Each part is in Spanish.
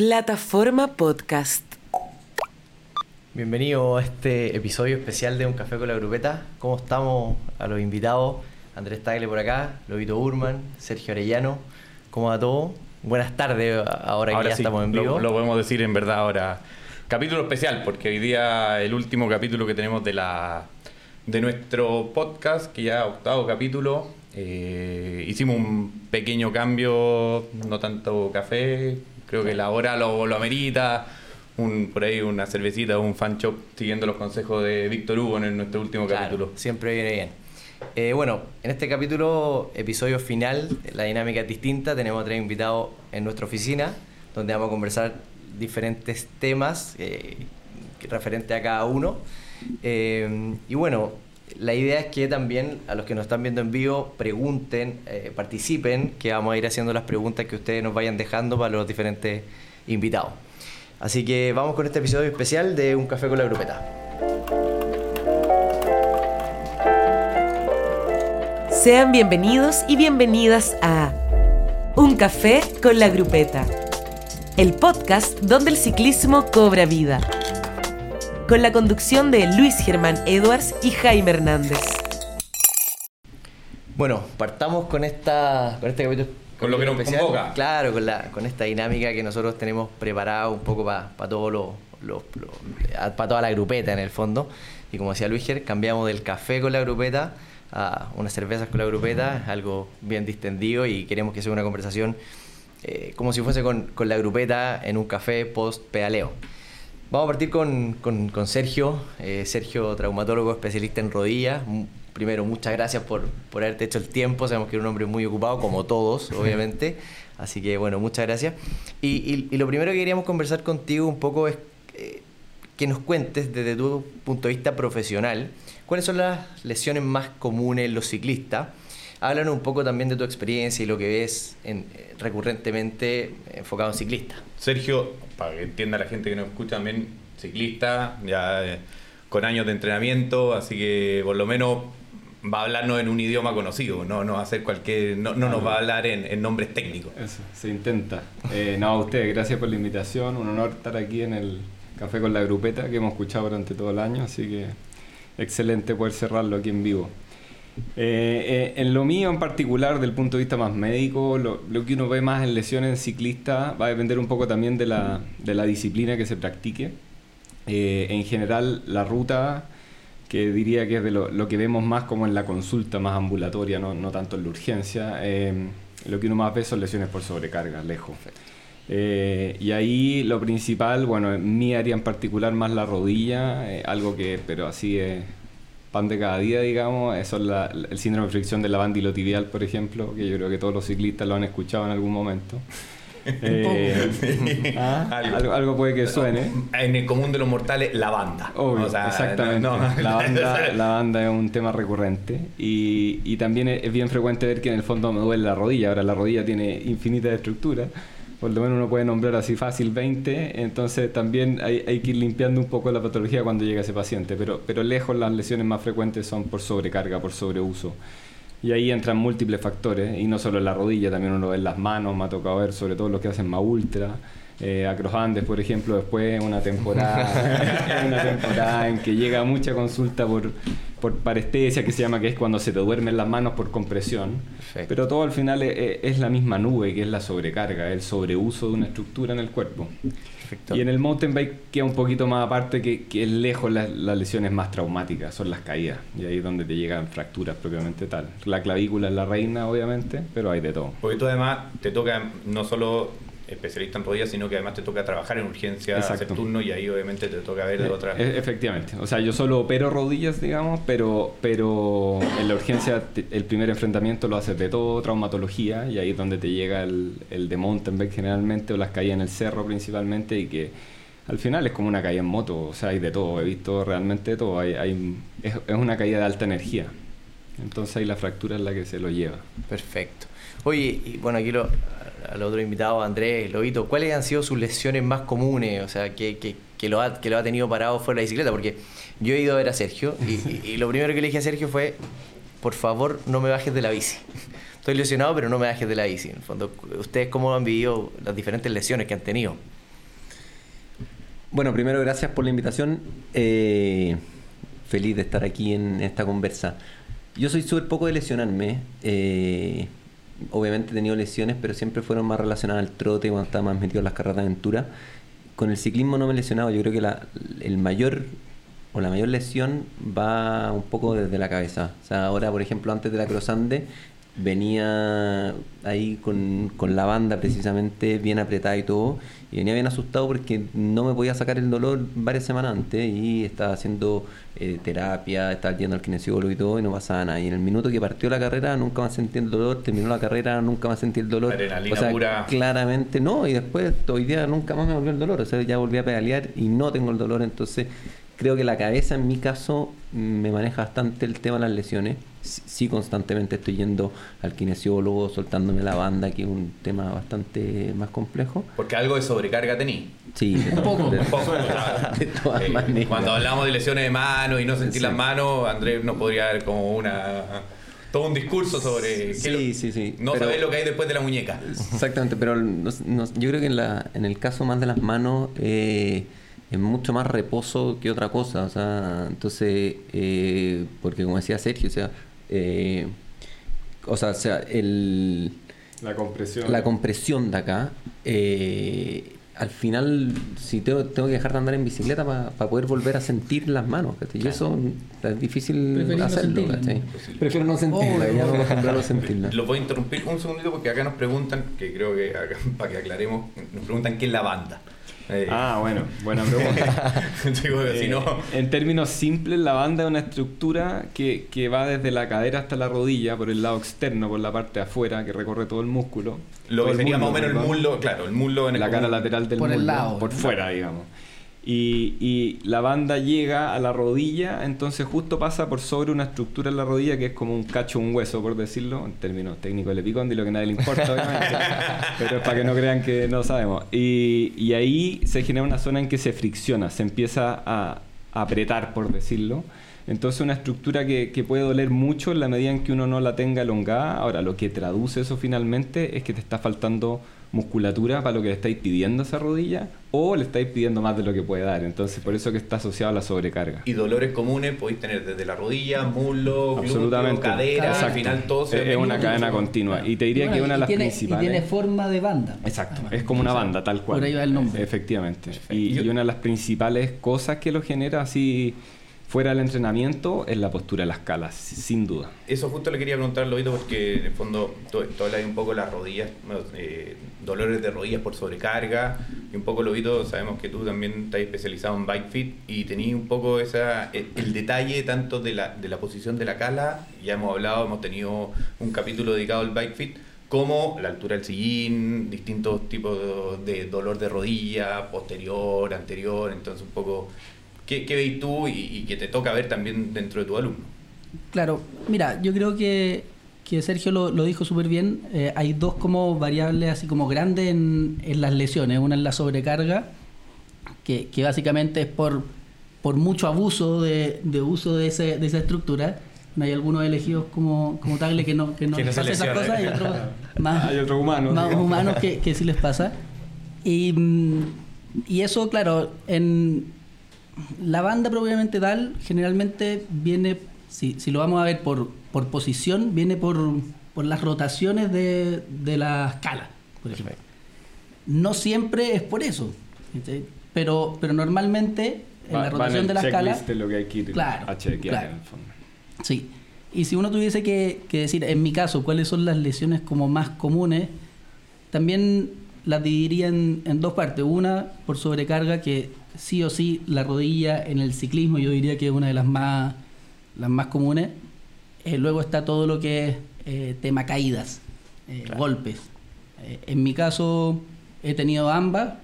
Plataforma Podcast. Bienvenido a este episodio especial de Un Café con la Grupeta. ¿Cómo estamos a los invitados? Andrés Tagle por acá, Lobito Urman, Sergio Arellano. ¿Cómo va todo? Buenas tardes, ahora, que ya estamos en vivo. Lo, lo, podemos decir en verdad ahora. Capítulo especial, porque hoy día el último capítulo que tenemos de la de nuestro podcast, que ya octavo capítulo. Eh, hicimos un pequeño cambio, no tanto café, creo que la hora lo, lo amerita. Un, por ahí una cervecita un fan shop siguiendo los consejos de Víctor Hugo en nuestro último capítulo. Siempre viene bien. Eh, bueno, en este capítulo, episodio final, la dinámica es distinta. Tenemos tres invitados en nuestra oficina, donde vamos a conversar diferentes temas eh, referentes a cada uno. Eh, y bueno, la idea es que también a los que nos están viendo en vivo pregunten, eh, participen, que vamos a ir haciendo las preguntas que ustedes nos vayan dejando para los diferentes invitados. Así que vamos con este episodio especial de Un Café con la Grupeta. Sean bienvenidos y bienvenidas a Un Café con la Grupeta, el podcast donde el ciclismo cobra vida con la conducción de Luis Germán Edwards y Jaime Hernández. Bueno, partamos con esta con este capítulo con lo que nos especial. convoca. Claro, con, la, con esta dinámica que nosotros tenemos preparada un poco para pa todo lo, lo, para toda la grupeta en el fondo. Y como decía Luis Ger, cambiamos del café con la grupeta a unas cervezas con la grupeta, algo bien distendido y queremos que sea una conversación eh, como si fuese con, con la grupeta en un café post pedaleo. Vamos a partir con, con, Sergio, eh, Sergio, traumatólogo especialista en rodillas. Primero, muchas gracias por, por haberte hecho el tiempo. Sabemos que eres un hombre muy ocupado, como todos, obviamente. Así que, bueno, muchas gracias. Y, y, lo primero que queríamos conversar contigo un poco es eh, que nos cuentes desde tu punto de vista profesional cuáles son las lesiones más comunes en los ciclistas. Háblanos un poco también de tu experiencia y lo que ves en, eh, recurrentemente enfocado en ciclistas. Sergio, para que entienda la gente que nos escucha también, ciclista, ya eh, con años de entrenamiento, así que por lo menos va a hablarnos en un idioma conocido, no, no va a hacer cualquier, no, no nos va a hablar en, nombres técnicos. Eso, se intenta. Eh, no, a ustedes, gracias por la invitación, un honor estar aquí en el Café con la Grupeta que hemos escuchado durante todo el año, así que excelente poder cerrarlo aquí en vivo. Eh, eh, en lo mío en particular, del punto de vista más médico, lo, que uno ve más en lesiones en ciclistas va a depender un poco también de la, de la disciplina que se practique. Eh, en general, la ruta, que diría que es de lo, que vemos más como en la consulta más ambulatoria, no, no tanto en la urgencia, lo que uno más ve son lesiones por sobrecarga, lejos. y ahí lo principal, bueno, en mi área en particular más la rodilla, algo que, pero así es pan de cada día, digamos. Eso es el síndrome de fricción del la tibial, por ejemplo, que yo creo que todos los ciclistas lo han escuchado en algún momento. Eh, ¿ah? algo, puede que suene. En el común de los mortales, la banda. exactamente. La, banda, la, banda, es un tema recurrente y, y también es, bien frecuente ver que en el fondo me duele la rodilla. Ahora la rodilla tiene infinita estructura por lo menos uno puede nombrar así fácil 20, entonces también hay, que ir limpiando un poco la patología cuando llega ese paciente, pero, pero lejos las lesiones más frecuentes son por sobrecarga, por sobreuso. Y ahí entran múltiples factores, y no solo en la rodilla, también uno ve en las manos, me ha tocado ver sobre todo los que hacen más ultra. Eh, Acrohandes, por ejemplo, después una temporada, una temporada en que llega mucha consulta por, por parestesia, que se llama, que es cuando se te duermen las manos por compresión. Pero todo al final es, la misma nube, que es la sobrecarga, el sobreuso de una estructura en el cuerpo. Y en el mountain bike queda un poquito más aparte que, que es lejos las, lesiones más traumáticas, son las caídas. Y ahí es donde te llegan fracturas propiamente tal. La clavícula es la reina, obviamente, pero hay de todo. Porque tú además te toca no solo especialista en rodillas, sino que además te toca trabajar en urgencia, hacer turno y ahí obviamente te toca ver de eh, otra. E, efectivamente. O sea, yo solo opero rodillas, digamos, pero, pero en la urgencia el primer enfrentamiento lo haces de todo, traumatología, y ahí es donde te llega el, el de mountain bike generalmente, o las caídas en el cerro principalmente, y que al final es como una caída en moto, o sea, hay de todo, he visto realmente de todo, hay, hay es, es una caída de alta energía. Entonces ahí la fractura es la que se lo lleva. Perfecto. Oye, y bueno, aquí lo, al otro invitado, Andrés Lobito, ¿cuáles han sido sus lesiones más comunes? O sea, que, que, que, lo, ha, que lo ha tenido parado fuera de la bicicleta, porque yo he ido a ver a Sergio y, lo primero que le dije a Sergio fue, por favor, no me bajes de la bici. Estoy lesionado, pero no me bajes de la bici. En el fondo, ¿ustedes cómo han vivido las diferentes lesiones que han tenido? Bueno, primero gracias por la invitación. Eh, feliz de estar aquí en esta conversa. Yo soy súper poco de lesionarme. Eh, obviamente he tenido lesiones, pero siempre fueron más relacionadas al trote cuando estaba más metido en las carreras de aventura. Con el ciclismo no me he lesionado. Yo creo que la, el mayor o la mayor lesión va un poco desde la cabeza. Ahora, por ejemplo, antes de la Crosande venía ahí con, con, la banda precisamente bien apretada y todo y venía bien asustado porque no me podía sacar el dolor varias semanas antes y estaba haciendo eh, terapia, estaba yendo al kinesiólogo y todo y no pasaba nada y en el minuto que partió la carrera nunca más sentí el dolor, terminó la carrera nunca más sentí el dolor o sea, pura. claramente no y después hoy día nunca más me volvió el dolor o sea ya volví a pedalear y no tengo el dolor entonces creo que la cabeza en mi caso me maneja bastante el tema de las lesiones. Sí, constantemente estoy yendo al kinesiólogo, soltándome la banda, que es un tema bastante más complejo. Porque algo de sobrecarga tení. Sí, de un poco. de todas eh, maneras. Cuando hablamos de lesiones de mano y no sentir las manos, Andrés nos podría dar como una todo un discurso sobre sí, sí, sí. no saber lo que hay después de la muñeca. Exactamente, pero yo creo que en, la, en el caso más de las manos eh, es mucho más reposo que otra cosa. O sea, entonces, eh, porque como decía Sergio, o sea, eh, o sea, o sea el, la compresión. La compresión de acá, eh, al final, si tengo, tengo que dejar de andar en bicicleta para poder volver a sentir las manos, y eso es difícil hacerlo. No Prefiero no sentirla, ya no a sentirla. Lo voy a interrumpir un segundito porque acá nos preguntan, que creo que para que aclaremos, nos preguntan qué es la banda. Ah, bueno, buena pregunta. Eh, en términos simples, la banda es una estructura que, que, va desde la cadera hasta la rodilla, por el lado externo, por la parte de afuera, que recorre todo el músculo. Lo que sería más o menos el muslo, claro, el muslo en la cara lateral del por el lado, por fuera, digamos. Y, y, la banda llega a la rodilla, entonces justo pasa por sobre una estructura en la rodilla que es como un cacho, un hueso, por decirlo, en términos técnicos de Epicondi, lo que nadie le importa, obviamente, pero es para que no crean que no sabemos. Y, y, ahí se genera una zona en que se fricciona, se empieza a, apretar, por decirlo. Entonces una estructura que, que, puede doler mucho en la medida en que uno no la tenga elongada. Ahora, lo que traduce eso finalmente es que te está faltando musculatura para lo que le estáis pidiendo a esa rodilla o le estáis pidiendo más de lo que puede dar. Entonces, por eso que está asociado a la sobrecarga. Y dolores comunes podéis tener desde la rodilla, muslo, Absolutamente. cadera, al final todo se Es, una cadena continua. Y te diría que es una de las principales. Y tiene forma de banda. Exacto, es como una banda, tal cual. Por ahí va el nombre. Efectivamente. Y, y, una de las principales cosas que lo genera así fuera del entrenamiento es la postura de las calas, sin duda. Eso justo le quería preguntar, Lobito, porque en el fondo tú, hablas un poco de las rodillas, eh, dolores de rodillas por sobrecarga, y un poco, Lobito, sabemos que tú también estás especializado en bike fit y tenías un poco esa, el, detalle tanto de la, de la posición de la cala, ya hemos hablado, hemos tenido un capítulo dedicado al bike fit, como la altura del sillín, distintos tipos de dolor de rodilla, posterior, anterior, entonces un poco ¿Qué, qué veis tú y, que te toca ver también dentro de tu alumno? Claro, mira, yo creo que, que Sergio lo, lo dijo súper bien. Eh, hay dos como variables así como grandes en, en, las lesiones. Una es la sobrecarga, que, que básicamente es por, por mucho abuso de, de uso de, ese, de esa estructura. Hay algunos elegidos como, como Tagle que no, que no, esas cosas y otros más, hay otros humanos, más humanos que, que sí les pasa. Y, y eso, claro, en, la banda propiamente tal generalmente viene, si, si lo vamos a ver por, por posición, viene por, por las rotaciones de, de la escala, por ejemplo. No siempre es por eso, pero, pero normalmente en la rotación de la escala... Es lo que hay que ir claro, a chequear en el fondo. Sí. Y si uno tuviese que, que decir, en mi caso, cuáles son las lesiones como más comunes, también las dividiría en, en, dos partes. Una por sobrecarga, que sí o sí la rodilla en el ciclismo yo diría que es una de las más, las más comunes. Eh, luego está todo lo que es eh, tema caídas, eh, golpes. en mi caso he tenido ambas,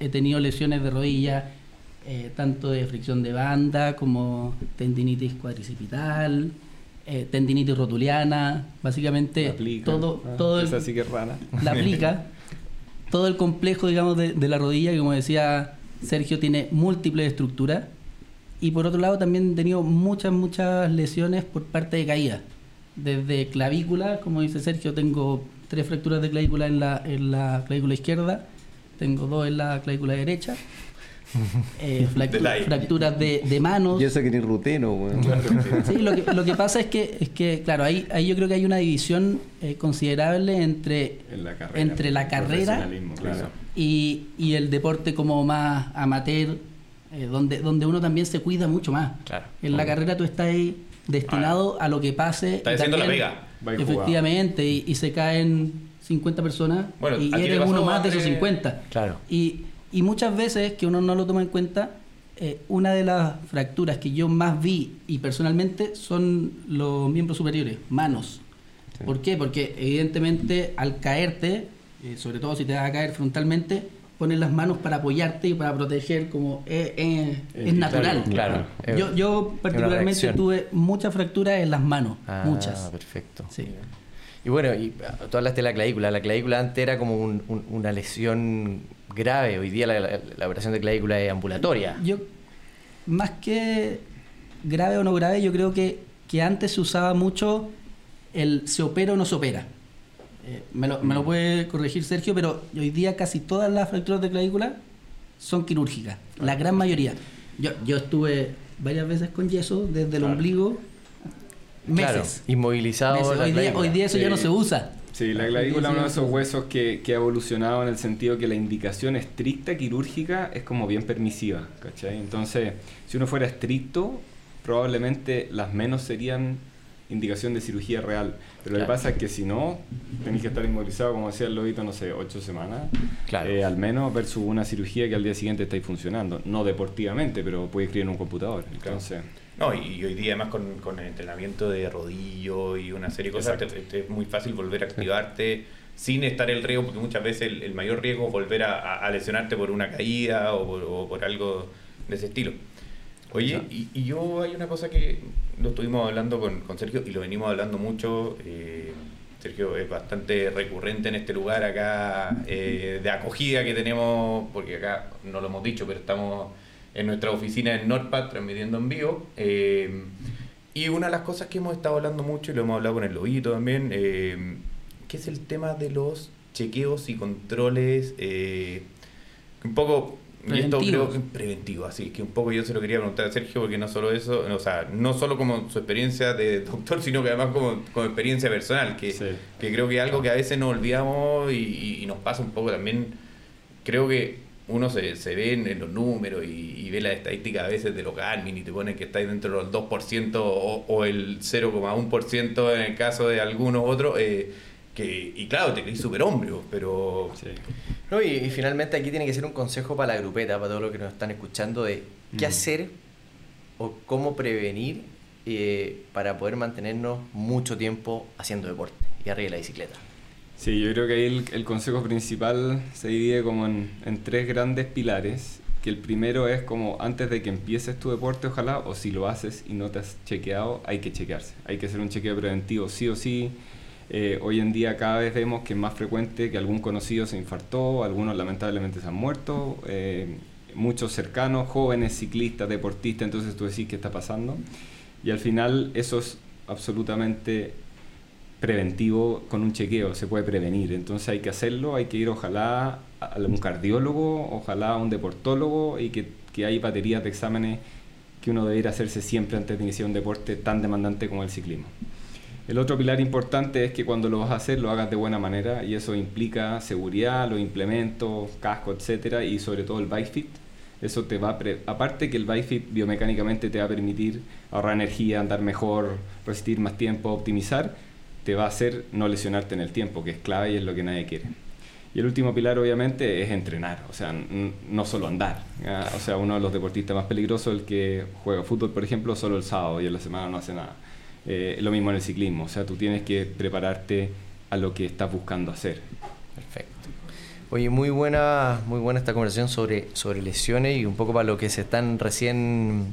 he tenido lesiones de rodilla, tanto de fricción de banda como tendinitis cuadricipital. tendinitis rotuliana, básicamente todo, ah, todo el, que rana. la aplica, todo el complejo digamos de, de la rodilla, que como decía Sergio tiene múltiples estructuras y por otro lado también he tenido muchas, muchas lesiones por parte de caída. Desde clavícula, como dice Sergio, tengo tres fracturas de clavícula en la, en la clavícula izquierda, tengo dos en la clavícula derecha. Eh, fracturas de, de manos. Y eso que ni ruteno, weón. Sí, lo que, lo que pasa es que, es que claro, ahí, ahí yo creo que hay una división eh, considerable entre, En la carrera. entre la carrera claro. y, y el deporte como más amateur, eh, donde, donde uno también se cuida mucho más. Claro. En la carrera tú estás ahí destinado a lo que pase. Estás haciendo la jugado. Efectivamente, y, y se caen 50 personas Bueno, y ¿a ti te eres uno más de esos Andrés? 50. Claro. Y, y muchas veces que uno no lo toma en cuenta, eh, una de las fracturas que yo más vi y personalmente son los miembros superiores, manos. ¿Por qué? Porque evidentemente al caerte, eh, sobre todo si te vas a caer frontalmente, pones las manos para apoyarte y para proteger como eh, es natural. Claro. Yo, yo particularmente tuve muchas fracturas en las manos, Ah, muchas. perfecto. Sí. Y bueno, y ah, tú hablaste de la clavícula. La clavícula antes era como un- un- una lesión grave. Hoy día la, la- la operación de clavícula es ambulatoria. Yo, más que grave o no grave, yo creo que, que antes se usaba mucho el se opera o no se opera. Eh, me, lo, me lo puede corregir Sergio, pero hoy día casi todas las fracturas de clavícula son quirúrgicas, la gran mayoría. Yo, yo estuve varias veces con yeso desde el ombligo, Claro, meses. inmovilizado. meses. la Hoy, día, hoy día eso ya no se usa. Sí, la clavícula es uno de esos huesos que, que ha evolucionado en el sentido que la indicación estricta quirúrgica es como bien permisiva, ¿cachai? Entonces, si uno fuera estricto, probablemente las menos serían indicación de cirugía real. Pero lo que pasa es que si no, tenéis que estar inmovilizado, como decía el lobito, no sé, ocho semanas, Claro. eh, al menos versus una cirugía que al día siguiente estáis funcionando. No deportivamente, pero puede escribir en un computador. Entonces, No, y, y hoy día además con, con el entrenamiento de rodillo y una serie de cosas, te- te- es muy fácil volver a activarte sin estar el riesgo, porque muchas veces el, el mayor riesgo es volver a, a- a lesionarte por una caída o por, o por algo de ese estilo. Oye, y, y yo hay una cosa que lo estuvimos hablando con, con Sergio y lo venimos hablando mucho. eh, Sergio es bastante recurrente en este lugar acá eh, de acogida que tenemos, porque acá no lo hemos dicho, pero estamos en nuestra oficina en Norpad transmitiendo en vivo. eh, y una de las cosas que hemos estado hablando mucho, y lo hemos hablado con el Lobito también, eh, que es el tema de los chequeos y controles. eh, un poco. Y esto creo que preventivo, así que un poco yo se lo quería preguntar a Sergio, porque no solo eso, o sea, no solo como su experiencia de doctor, sino que además como, como experiencia personal, que, Sí. que creo que es algo que a veces nos olvidamos y, y- y nos pasa un poco también. Creo que uno se, se ve en, en los números y, y ve las estadísticas a veces de los Garmin y te pone que estáis dentro del 2% o, o el 0,1% en el caso de algunos otros. eh, que, y claro, te crees súper hombre, pero sí. No, y, y finalmente aquí tiene que ser un consejo para la grupeta, para todos los que nos están escuchando, de qué Mm. hacer o cómo prevenir eh, para poder mantenernos mucho tiempo haciendo deporte y arriba de la bicicleta. Sí, yo creo que ahí el, el consejo principal se divide como en, en tres grandes pilares. Que el primero es como antes de que empieces tu deporte, ojalá, o si lo haces y no te has chequeado, hay que chequearse. Hay que hacer un chequeo preventivo sí o sí. Eh, hoy en día cada vez vemos que es más frecuente que algún conocido se infartó, algunos lamentablemente se han muerto, eh, muchos cercanos, jóvenes, ciclistas, deportistas, entonces tú decís qué está pasando. Y al final eso es absolutamente preventivo con un chequeo, se puede prevenir. Entonces hay que hacerlo, hay que ir ojalá a un cardiólogo, ojalá a un deportólogo y que, que hay baterías de exámenes que uno debería hacerse siempre antes de iniciar un deporte tan demandante como el ciclismo. El otro pilar importante es que cuando lo vas a hacer lo hagas de buena manera y eso implica seguridad, los implementos, casco, etcétera y sobre todo el bike fit. Eso te va a pre- aparte que el bike fit biomecánicamente te va a permitir ahorrar energía, andar mejor, resistir más tiempo, optimizar, te va a hacer no lesionarte en el tiempo, que es clave y es lo que nadie quiere. Y el último pilar obviamente es entrenar, o sea, no solo andar. O sea, uno de los deportistas más peligrosos el que juega fútbol, por ejemplo, solo el sábado y en la semana no hace nada. Eh, lo mismo en el ciclismo, o sea, tú tienes que prepararte a lo que estás buscando hacer. Perfecto. Oye, muy buena, muy buena esta conversación sobre, sobre lesiones y un poco para lo que se están recién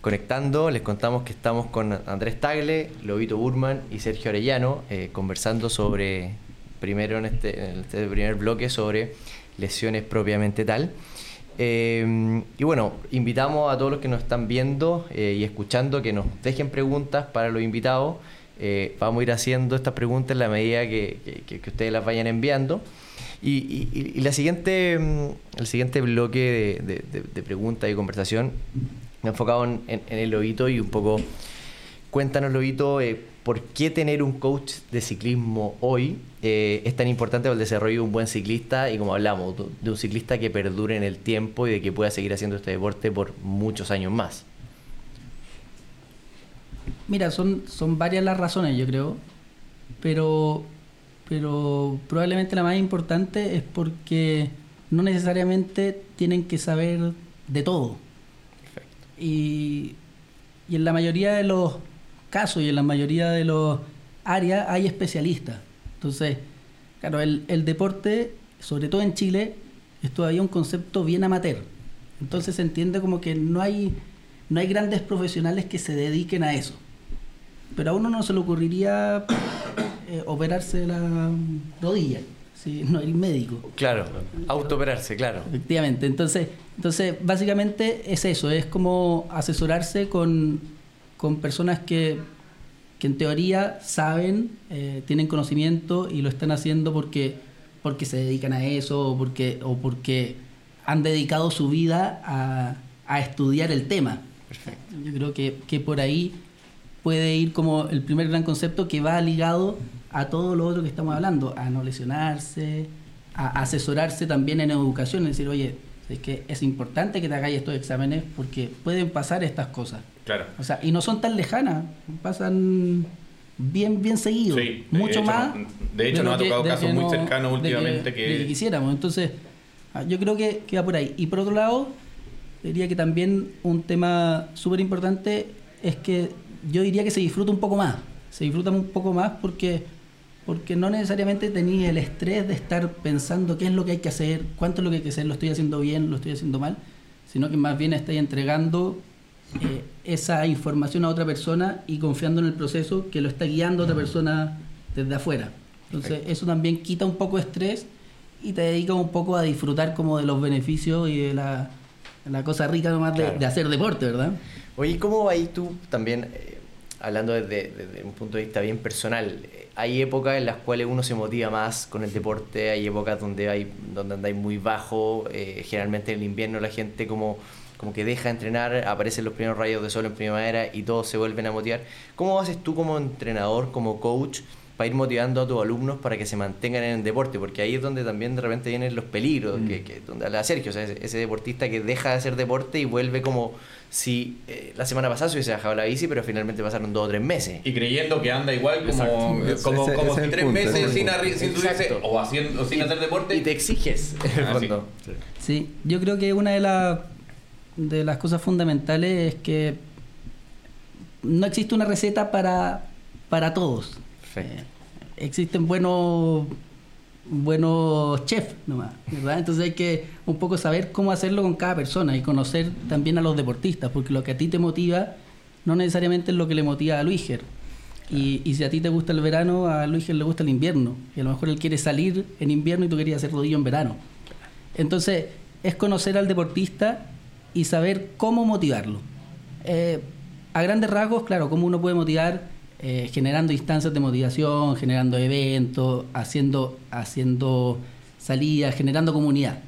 conectando. Les contamos que estamos con Andrés Tagle, Lobito Burman y Sergio Arellano eh, conversando sobre, primero en este, en este primer bloque, sobre lesiones propiamente tal. Eh, y bueno, invitamos a todos los que nos están viendo eh, y escuchando que nos dejen preguntas para los invitados. Eh, vamos a ir haciendo estas preguntas en la medida que, ustedes las vayan enviando. Y, y- y la siguiente, mm, el siguiente bloque de, preguntas y conversación enfocado en, en- en el lobito y un poco cuéntanos lobito eh, por qué tener un coach de ciclismo hoy eh, es tan importante para el desarrollo de un buen ciclista y como hablamos de- un ciclista que perdure en el tiempo y de que pueda seguir haciendo este deporte por muchos años más. Mira, son, son varias las razones, yo creo, pero, pero probablemente la más importante es porque no necesariamente tienen que saber de todo. Y, y en la mayoría de los casos y en la mayoría de los áreas hay especialistas. Entonces, claro, el, el deporte, sobre todo en Chile, es todavía un concepto bien amateur. Entonces se entiende como que no hay, no hay grandes profesionales que se dediquen a eso. Pero a uno no se le ocurriría eh, operarse la rodilla, si no hay médico. Claro, autooperarse, claro. Efectivamente. Entonces, entonces, básicamente es eso, es como asesorarse con, con personas que, que en teoría saben, eh, tienen conocimiento y lo están haciendo porque, porque se dedican a eso o porque, o porque han dedicado su vida a, a estudiar el tema. Yo creo que, que por ahí puede ir como el primer gran concepto que va ligado a todo lo otro que estamos hablando, a no lesionarse, a asesorarse también en educación, es decir, oye, es que es importante que te hagáis estos exámenes porque pueden pasar estas cosas. Claro. O sea, y no son tan lejanas, pasan bien, bien seguido, Sí, de mucho hecho, más. no- de hecho, lo nos ha tocado de casos que muy cercanos de últimamente que- de que quisiéramos. Entonces, ah, yo creo que, que va por ahí. Y por otro lado, diría que también un tema súper importante es que yo diría que se disfruta un poco más. Se disfruta un poco más porque, porque no necesariamente tenéis el estrés de estar pensando qué es lo que hay que hacer, cuánto es lo que hay que hacer, lo estoy haciendo bien, lo estoy haciendo mal, sino que más bien estáis entregando eh, esa información a otra persona y confiando en el proceso que lo está guiando otra persona desde afuera. Entonces eso también quita un poco de estrés y te dedica un poco a disfrutar como de los beneficios y de la, de la cosa rica nomás de hacer deporte, ¿verdad? Oye, ¿cómo ahí tú también, eh, hablando desde, desde un punto de vista bien personal, hay épocas en las cuales uno se motiva más con el deporte, hay épocas donde hay donde andáis muy bajo, eh, generalmente en el invierno la gente como, como que deja de entrenar, aparecen los primeros rayos de sol en primavera y todos se vuelven a motivar. ¿Cómo haces tú como entrenador, como coach, para ir motivando a tus alumnos para que se mantengan en el deporte? Porque ahí es donde también de repente vienen los peligros, que, que- donde habla Sergio, o sea, ese, ese deportista que deja de hacer deporte y vuelve como si eh, la semana pasada se hubiese bajado la bici, pero finalmente pasaron dos o tres meses. Y creyendo que anda igual como, Exacto. como, Ese- como ese es si tres punto, ese es meses sin, sin subirse o, haciendo, o sin hacer deporte. Y te exiges, en el Ah, sí. Sí, yo creo que una de, la- de las cosas fundamentales es que no existe una receta para, para todos. Perfecto. Eh, existen buenos buenos chefs nomás, ¿verdad? Entonces hay que un poco saber cómo hacerlo con cada persona y conocer también a los deportistas, porque lo que a ti te motiva no necesariamente es lo que le motiva a Luiger. Y, y si a ti te gusta el verano, a Luiger le gusta el invierno. Y a lo mejor él quiere salir en invierno y tú querías hacer rodillo en verano. Entonces, es conocer al deportista y saber cómo motivarlo. Eh, a grandes rasgos, claro, cómo uno puede motivar eh, generando instancias de motivación, generando eventos, haciendo, haciendo salidas, generando comunidad.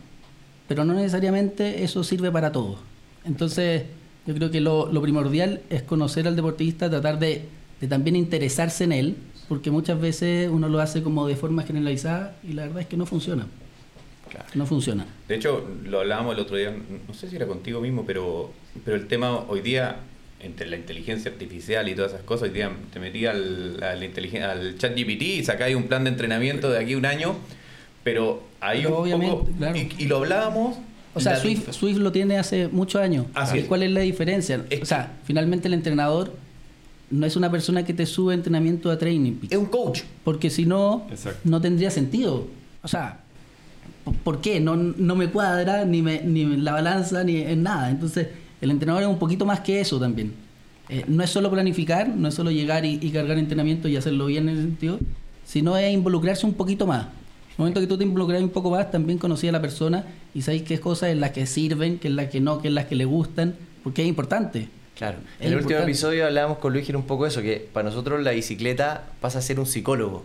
Pero no necesariamente eso sirve para todos. Entonces, yo creo que lo, lo primordial es conocer al deportista, tratar de, de también interesarse en él, porque muchas veces uno lo hace como de forma generalizada y la verdad es que no funciona. Claro. No funciona. De hecho, lo hablábamos el otro día, no sé si era contigo mismo, pero, pero el tema hoy día, entre la inteligencia artificial y todas esas cosas, día te metí al, al, inteligen- al chat GPT y sacáis un plan de entrenamiento de aquí a un año, pero hay Pero un obviamente, poco... claro. Y, y lo hablábamos... O sea, Swift, Swift lo tiene hace muchos años. Así ¿Y es. cuál es la diferencia? Es o sea, finalmente el entrenador no es una persona que te sube entrenamiento a Training. Es un coach. Porque si no, Exacto. no tendría sentido. O sea, ¿por- ¿por qué? No, no me cuadra ni, me, ni en la balanza ni en nada. Entonces, el entrenador es un poquito más que eso también. Eh, no es solo planificar, no es solo llegar y, y cargar entrenamiento y hacerlo bien en ese sentido, sino es involucrarse un poquito más. En el momento que tú te involucras un poco más, también conocí a la persona y sabes qué cosas en las que sirven, qué es las que no, qué es las que le gustan, porque es importante. Claro. En el último episodio hablábamos con Luis un poco de eso, que para nosotros la bicicleta pasa a ser un psicólogo.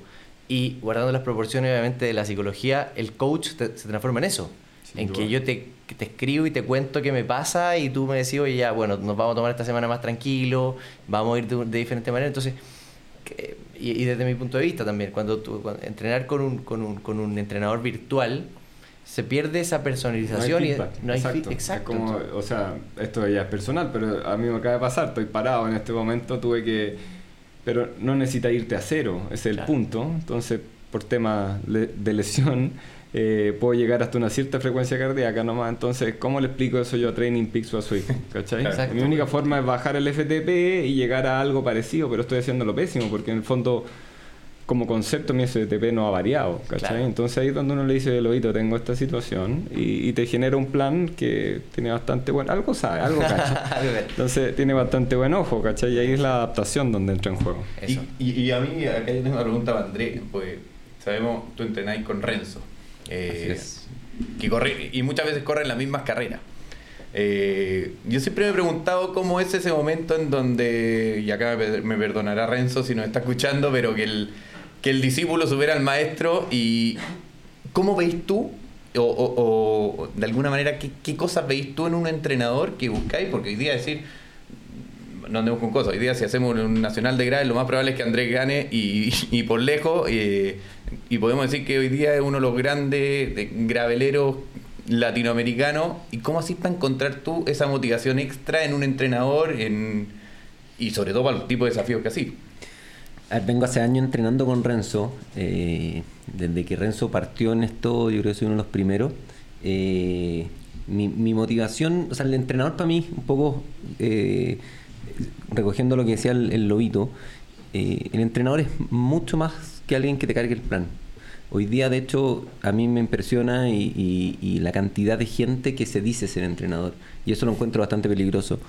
Y guardando las proporciones, obviamente, de la psicología, el coach te- se transforma en eso. Sin en duda. que yo te, te escribo y te cuento qué me pasa y tú me decís, oye, ya, bueno, nos vamos a tomar esta semana más tranquilo, vamos a ir de, de diferente manera. Entonces, que- y, y desde mi punto de vista también, cuando tú cuando- entrenar con un, con, un, con un entrenador virtual, se pierde esa personalización y feedback, no hay exacto. exacto. Es como, o sea, esto ya es personal, pero a mí me acaba de pasar, estoy parado en este momento, tuve que... Pero no necesita irte a cero, ese es el Claro. punto. Entonces, por tema de lesión, eh, puedo llegar hasta una cierta frecuencia cardíaca nomás. Entonces, ¿cómo le explico eso yo a Training Peaks o a Swift? ¿Cachai? Exacto. Mi única forma es bajar el FTP y llegar a algo parecido, pero estoy haciendo lo pésimo, porque en el fondo como concepto mi STP no ha variado, ¿cachai? Claro. Entonces ahí es donde uno le dice, Lobito, tengo esta situación y, y te genera un plan que tiene bastante buen... Algo sabe, algo cacha. Entonces tiene bastante buen ojo, ¿cachai? Y ahí es la adaptación donde entra en juego. Y, y- y a mí, acá yo tengo una pregunta para Andrés, pues sabemos, tú entrenáis con Renzo, eh, que corre, y muchas veces corren las mismas carreras. Eh, yo siempre me he preguntado cómo es ese momento en donde, y acá me, me perdonará Renzo si nos está escuchando, pero que el, que el discípulo supera al maestro y cómo veis tú, o, o- o de alguna manera, ¿qué, qué cosas veis tú en un entrenador que buscáis? Porque hoy día decir, no andemos con cosas. Hoy día si hacemos un nacional de graves, lo más probable es que Andrés gane y, y por lejos. eh, y podemos decir que hoy día es uno de los grandes de- graveleros latinoamericanos. ¿Y cómo así para encontrar tú esa motivación extra en un entrenador en, y sobre todo para los tipos de desafíos que así? Vengo hace años entrenando con Renzo. eh, desde que Renzo partió en esto, yo creo que soy uno de los primeros. Eh, mi, mi motivación, o sea, el entrenador para mí, un poco eh, recogiendo lo que decía el, el lobito, eh, el entrenador es mucho más que alguien que te cargue el plan. Hoy día, de hecho, a mí me impresiona y, y- y la cantidad de gente que se dice ser entrenador. Y eso lo encuentro bastante peligroso.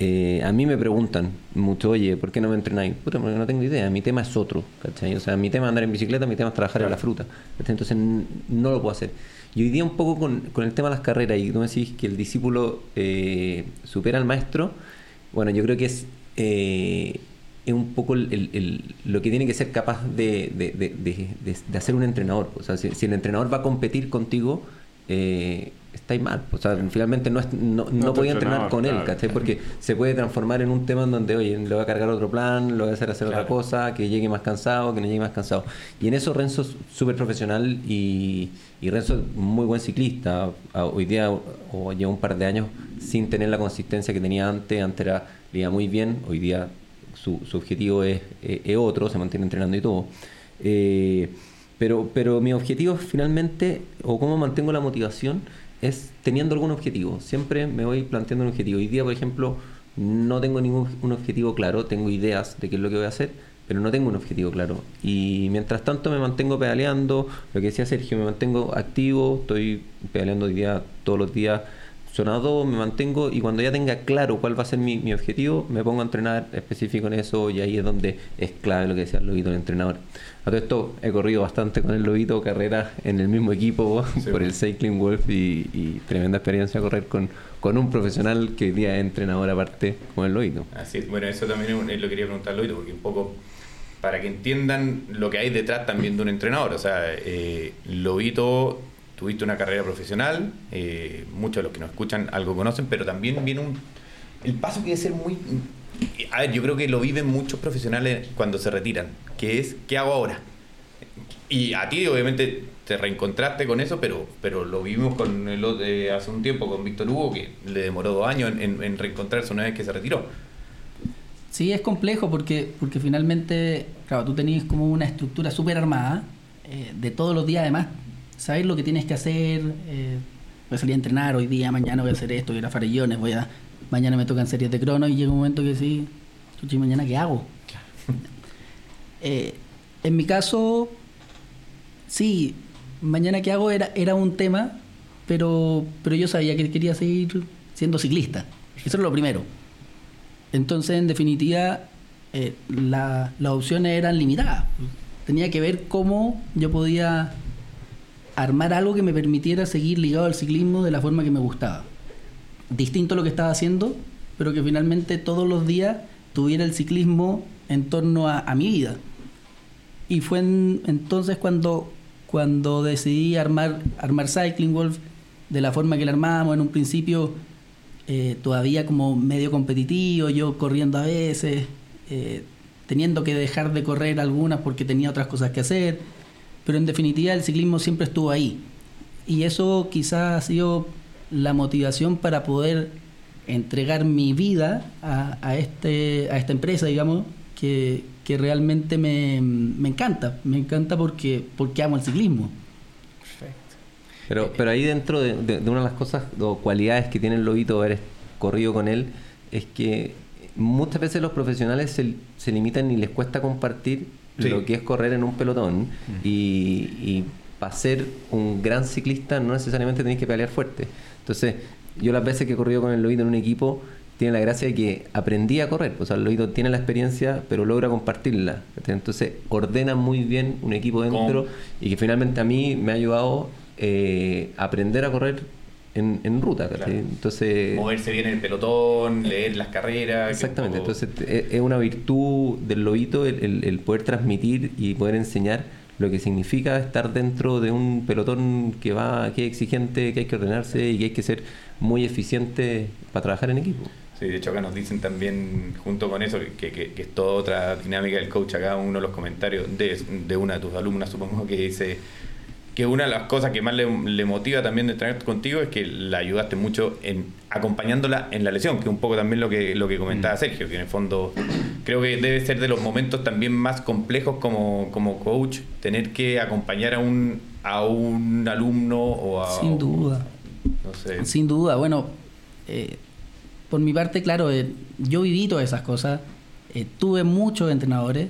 Eh, a mí me preguntan mucho, oye, ¿por qué no me entrenáis? Puta, porque no tengo idea. Mi tema es otro, ¿cachai? O sea, mi tema es andar en bicicleta, mi tema es trabajar en la fruta. ¿cachai? Entonces, no lo puedo hacer. Y hoy día un poco con, con el tema de las carreras, y tú me decís que el discípulo eh, supera al maestro, bueno, yo creo que es, eh, es un poco el- el- el- lo que tiene que ser capaz de, de- de- de- hacer un entrenador. O sea, si, si el entrenador va a competir contigo, eh, estáis mal. O sea, finalmente no, es, no, no, tu podía entrenar con él. Porque se puede transformar en un tema en donde, oye, le voy a cargar otro plan, lo voy a hacer hacer otra cosa, que llegue más cansado, que no llegue más cansado. Y en eso Renzo es súper profesional y, y Renzo es muy buen ciclista. Hoy día, o lleva un par de años sin tener la consistencia que tenía antes. Antes era, le iba muy bien, hoy día su, su objetivo es, es- es otro, se mantiene entrenando y todo. Eh, pero, pero mi objetivo finalmente, o cómo mantengo la motivación, es teniendo algún objetivo. Siempre me voy planteando un objetivo. Hoy día, por ejemplo, no tengo ningún un objetivo claro, tengo ideas de qué es lo que voy a hacer, pero no tengo un objetivo claro. Y mientras tanto me mantengo pedaleando, lo que decía Sergio, me mantengo activo, estoy pedaleando hoy día todos los días sonado, me mantengo y cuando ya tenga claro cuál va a ser mi, mi objetivo, me pongo a entrenar específico en eso y ahí es donde es clave lo que decía el Lobito, el entrenador. A todo esto he corrido bastante con el Lobito, carreras en el mismo equipo Sí, por bueno. el Cycling Wolf y, y tremenda experiencia correr con, con un profesional que hoy día es entrenador aparte como el Lobito. Así es, bueno, eso también es lo que quería preguntar Loito, porque un poco para que entiendan lo que hay detrás también de un entrenador. O sea, eh, Lobito, tuviste una carrera profesional, eh, muchos de los que nos escuchan algo conocen, pero también viene un. El paso que debe ser muy. A ver, yo creo que lo viven muchos profesionales cuando se retiran, que es, ¿qué hago ahora? Y a ti, obviamente, te reencontraste con eso, pero, pero lo vimos con el, eh, hace un tiempo con Víctor Hugo, que le demoró dos años en, en- en reencontrarse una vez que se retiró. Sí, es complejo porque, porque finalmente, claro, tú tenías como una estructura súper armada eh, de todos los días, además, sabes lo que tienes que hacer. eh, voy a salir a entrenar hoy día, mañana voy a hacer esto, voy a ir a farellones, voy a, mañana me tocan series de crono y llega un momento que sí, mañana qué hago. Eh, en mi caso, sí, mañana qué hago era, era un tema, pero, pero yo sabía que quería seguir siendo ciclista. Eso es lo primero. Entonces, en definitiva, eh, la- las opciones eran limitadas. Tenía que ver cómo yo podía armar algo que me permitiera seguir ligado al ciclismo de la forma que me gustaba. Distinto a lo que estaba haciendo, pero que finalmente todos los días tuviera el ciclismo en torno a, mi vida. Y fue en- entonces cuando, cuando decidí armar, armar Cycling Wolf de la forma que la armábamos en un principio, eh, todavía como medio competitivo, yo corriendo a veces, eh, teniendo que dejar de correr algunas porque tenía otras cosas que hacer, pero en definitiva el ciclismo siempre estuvo ahí. Y eso quizás ha sido la motivación para poder entregar mi vida a, a este, a esta empresa, digamos, que, que realmente me, me encanta. Me encanta porque, porque amo el ciclismo. Perfecto. Pero, pero ahí dentro de, de- de una de las cosas o cualidades que tiene el lobito haber corrido con él es que muchas veces los profesionales se, se limitan y les cuesta compartir Sí. lo que es correr en un pelotón y, y para ser un gran ciclista no necesariamente tenéis que pelear fuerte. Entonces, yo las veces que he corrido con el lobito en un equipo tiene la gracia de que aprendí a correr. O sea, el lobito tiene la experiencia, pero logra compartirla. Entonces, ordena muy bien un equipo dentro y que finalmente a mí me ha ayudado eh, a aprender a correr en, en ruta. Claro. Entonces, Moverse bien en el pelotón, leer las carreras. exactamente. poco- Entonces, es, es una virtud del lobito el, el- el poder transmitir y poder enseñar lo que significa estar dentro de un pelotón que va, que es exigente, que hay que ordenarse y que hay que ser muy eficiente para trabajar en equipo. Sí, de hecho acá nos dicen también, junto con eso, que, que- que es toda otra dinámica del coach, acá uno de los comentarios de, de una de tus alumnas, supongo, que dice que una de las cosas que más le, le motiva también de entrenar contigo es que la ayudaste mucho en acompañándola en la lesión, que es un poco también lo que, lo que comentaba Sergio, que en el fondo creo que debe ser de los momentos también más complejos como, como coach, tener que acompañar a un, a un alumno o a... Sin duda. No sé. Sin duda, bueno, eh, por mi parte, claro, eh, yo viví todas esas cosas. Eh, tuve muchos entrenadores,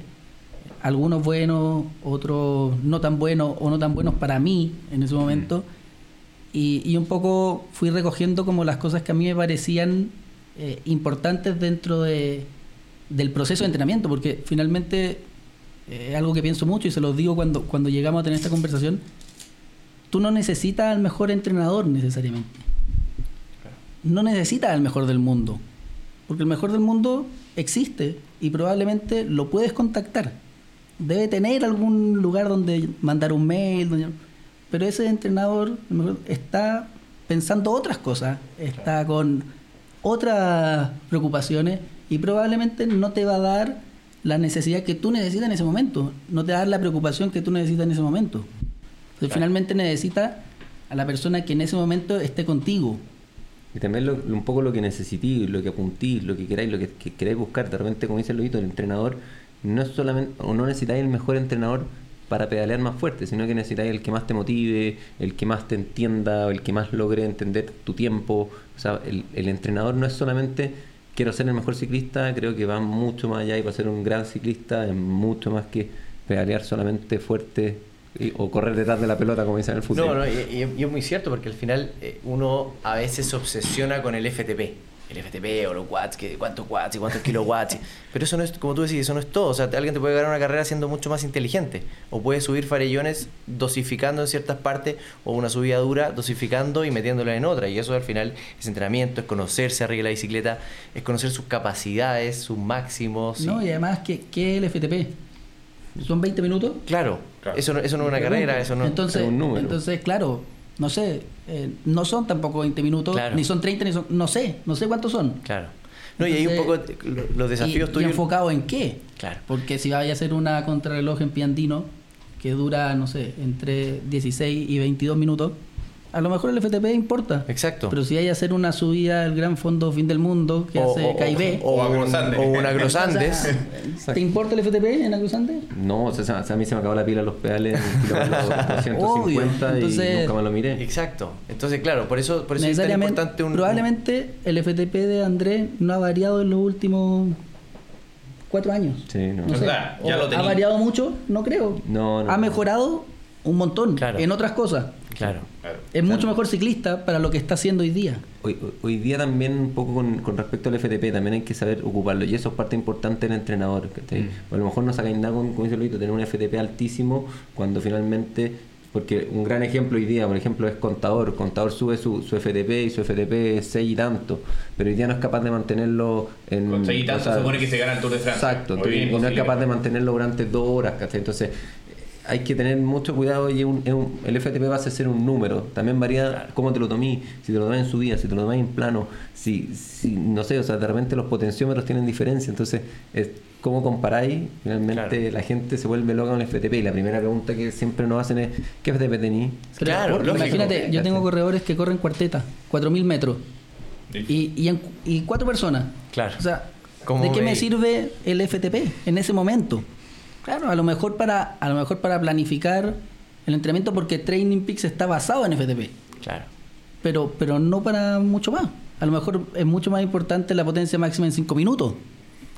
algunos buenos, otros no tan buenos o no tan buenos para mí en ese momento. Y, y un poco fui recogiendo como las cosas que a mí me parecían eh, importantes dentro de, del proceso de entrenamiento, porque finalmente eh, algo que pienso mucho y se los digo cuando, cuando llegamos a tener esta conversación. Tú no necesitas al mejor entrenador necesariamente no necesitas al mejor del mundo. Porque el mejor del mundo existe y probablemente lo puedes contactar. Debe tener algún lugar donde mandar un mail, donde- pero ese entrenador está pensando otras cosas, está con otras preocupaciones y probablemente no te va a dar la necesidad que tú necesitas en ese momento, no te va a dar la preocupación que tú necesitas en ese momento. Entonces, finalmente necesita a la persona que en ese momento esté contigo, Y también lo- un poco lo que necesitís, lo que apuntís, lo que queráis, lo que, que queráis buscar. De repente, como dice el entrenador no solamente, o no necesitáis el mejor entrenador para pedalear más fuerte, sino que necesitáis el que más te motive, el que más te entienda, el que más logre entender tu tiempo. O sea, el, el entrenador no es solamente quiero ser el mejor ciclista, creo que va mucho más allá y para ser un gran ciclista es mucho más que pedalear solamente fuerte y- o correr detrás de la pelota, como dicen en el fútbol. No, no, y es muy cierto porque al final eh, uno a veces se obsesiona con el FTP. El FTP o los watts, que cuántos watts y cuántos kilowatts. Pero eso no es, como tú decís, eso no es todo. O sea, alguien te puede ganar una carrera siendo mucho más inteligente. O puede subir farellones dosificando en ciertas partes, o una subida dura dosificando y metiéndola en otra. Y eso al final es entrenamiento, es conocerse arriba de la bicicleta, es conocer sus capacidades, sus máximos. y- No, y además, ¿qué, qué es el FTP? ¿Son 20 minutos? Claro, Claro. Eso, no, eso no es una carrera, eso no entonces, es un número. entonces, claro, no sé, eh, no son tampoco 20 minutos, Claro. ni son 30, ni son, no sé, no sé cuántos son. Claro. No, y hay un poco los desafíos y, y tuyos. enfocado en qué. Claro. Porque si vaya a hacer una contrarreloj en Piandino, que dura, no sé, entre 16 y 22 minutos, a lo mejor el FTP importa. Exacto. Pero si hay que hacer una subida al gran fondo fin del mundo que O- hace KIB, o, O o un Agrosandes. ¿te importa el FTP en Agrosandes? No, o sea, a mí se me acabó la pila en los pedales en kilómetros 250 Obvio, entonces- y nunca más lo miré. Exacto. Entonces, claro, por eso, por eso es tan Necesariamente, importante un. probablemente el FTP de Andrés no ha variado en los últimos cuatro años. Sí, no. No sé. ya lo ¿Ha variado mucho? No creo. No, no, ha no. mejorado un montón Claro. en otras cosas. Claro. Claro. Es mucho mejor ciclista para lo que está haciendo hoy día. Hoy, hoy- día también un poco con, con respecto al FTP también hay que saber ocuparlo y eso es parte importante del entrenador. ¿cachai? Mm. A lo mejor no sacáis nada con, como dice Luito, tener un FTP altísimo cuando finalmente Porque un gran ejemplo hoy día, por ejemplo, es Contador. Contador sube su, su FTP y su FTP es 6 y tanto, pero hoy día no es capaz de mantenerlo en... Con seis y tanto se supone que se gana el Tour de Francia. Exacto, y no es capaz de mantenerlo durante dos horas, ¿cachai? Entonces hay que tener mucho cuidado y un- el FTP va a ser un número. También varía cómo te lo tomí, si te lo tomas en subida, si te lo tomas en plano, si, si no sé, o sea, de repente los potenciómetros tienen diferencia, entonces es cómo comparáis, finalmente Claro. la gente se vuelve loca con el FTP y la primera pregunta que siempre nos hacen es ¿qué FTP tení? Pero Claro, imagínate, yo tengo corredores que corren cuarteta, 4000 metros. Y, y, en- y cuatro personas. Claro. O sea, ¿Cómo ¿de qué me ve- sirve el FTP en ese momento? Claro, a lo mejor para, a lo mejor para planificar el entrenamiento porque Training Peaks está basado en FTP. Claro. Pero, pero no para mucho más. A lo mejor es mucho más importante la potencia máxima en 5 minutos.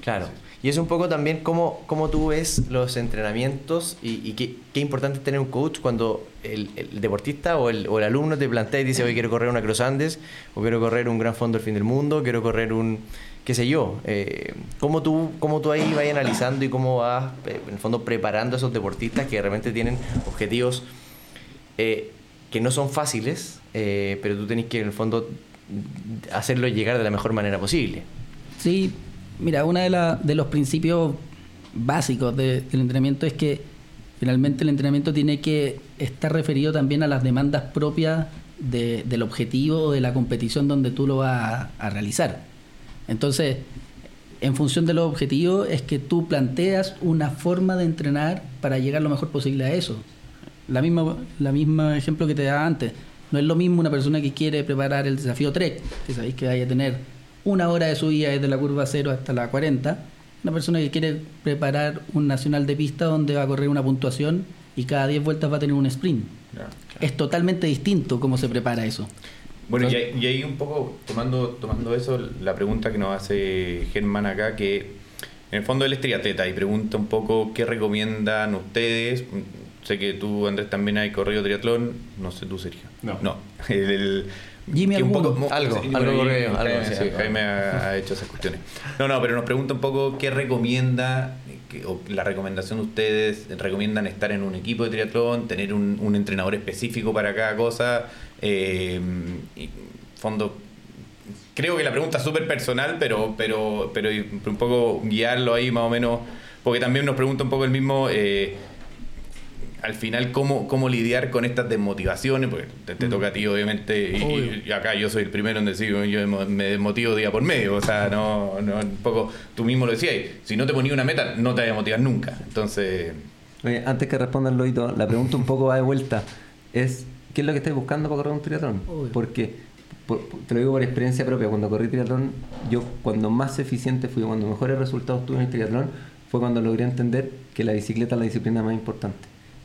Claro. Y es un poco también cómo, cómo tú ves los entrenamientos y, y qué, qué importante es tener un coach cuando el, el deportista o el, o el alumno te plantea y dice, hoy quiero correr una Cross Andes, o quiero correr un Gran Fondo del Fin del Mundo, quiero correr un, qué sé yo. Eh, ¿cómo, tú, ¿Cómo tú ahí vas analizando y cómo vas, eh, en el fondo, preparando a esos deportistas que realmente tienen objetivos eh, que no son fáciles, eh, pero tú tenés que, en el fondo, hacerlo llegar de la mejor manera posible? Sí, mira, uno de, de los principios básicos de- del entrenamiento es que finalmente el entrenamiento tiene que estar referido también a las demandas propias de- del objetivo de la competición donde tú lo vas a realizar. Entonces, en función de los objetivos es que tú planteas una forma de entrenar para llegar lo mejor posible a eso. La misma, la misma ejemplo que te daba antes. No es lo mismo una persona que quiere preparar el desafío Trek, que sabéis que vaya a tener una hora de subida desde la curva 0 hasta la 40. Una persona que quiere preparar un nacional de pista donde va a correr una puntuación y cada 10 vueltas va a tener un sprint. Claro. Es totalmente distinto cómo se prepara eso. Bueno, y ahí, y ahí un poco tomando, tomando eso, la pregunta que nos hace Germán acá, que en el fondo él es triatleta y pregunta un poco qué recomiendan ustedes. Sé que tú, Andrés, también hay corrido triatlón. No sé tú, Sergio. No. No. El, el- Jimmy, que un poco- Algo, sí, algo Jaime, algo, sí, sí, algo. Jaime ha, ha hecho esas cuestiones. No, no, pero nos pregunta un poco qué recomienda, o la recomendación de ustedes, recomiendan estar en un equipo de triatlón, tener un, entrenador específico para cada cosa. Eh, fondo, creo que la pregunta es súper personal, pero, pero, pero un poco guiarlo ahí más o menos, porque también nos pregunta un poco el mismo, eh, al final, cómo, cómo lidiar con estas desmotivaciones, porque te, te toca a ti obviamente, y- acá yo soy el primero en decir, yo me- desmotivo día por medio, o sea, no, no, un poco, tú mismo lo decías, si no te ponías una meta, no te vas a motivar nunca, entonces... Oye, antes que respondan Loito, la pregunta un poco va de vuelta. Es, ¿qué es lo que estáis buscando para correr un triatlón? Obvio. Porque, por- por- te lo digo por experiencia propia, cuando corrí triatlón, yo cuando más eficiente fui, cuando mejores resultados tuve en el triatlón, fue cuando logré entender que la bicicleta es la disciplina más importante.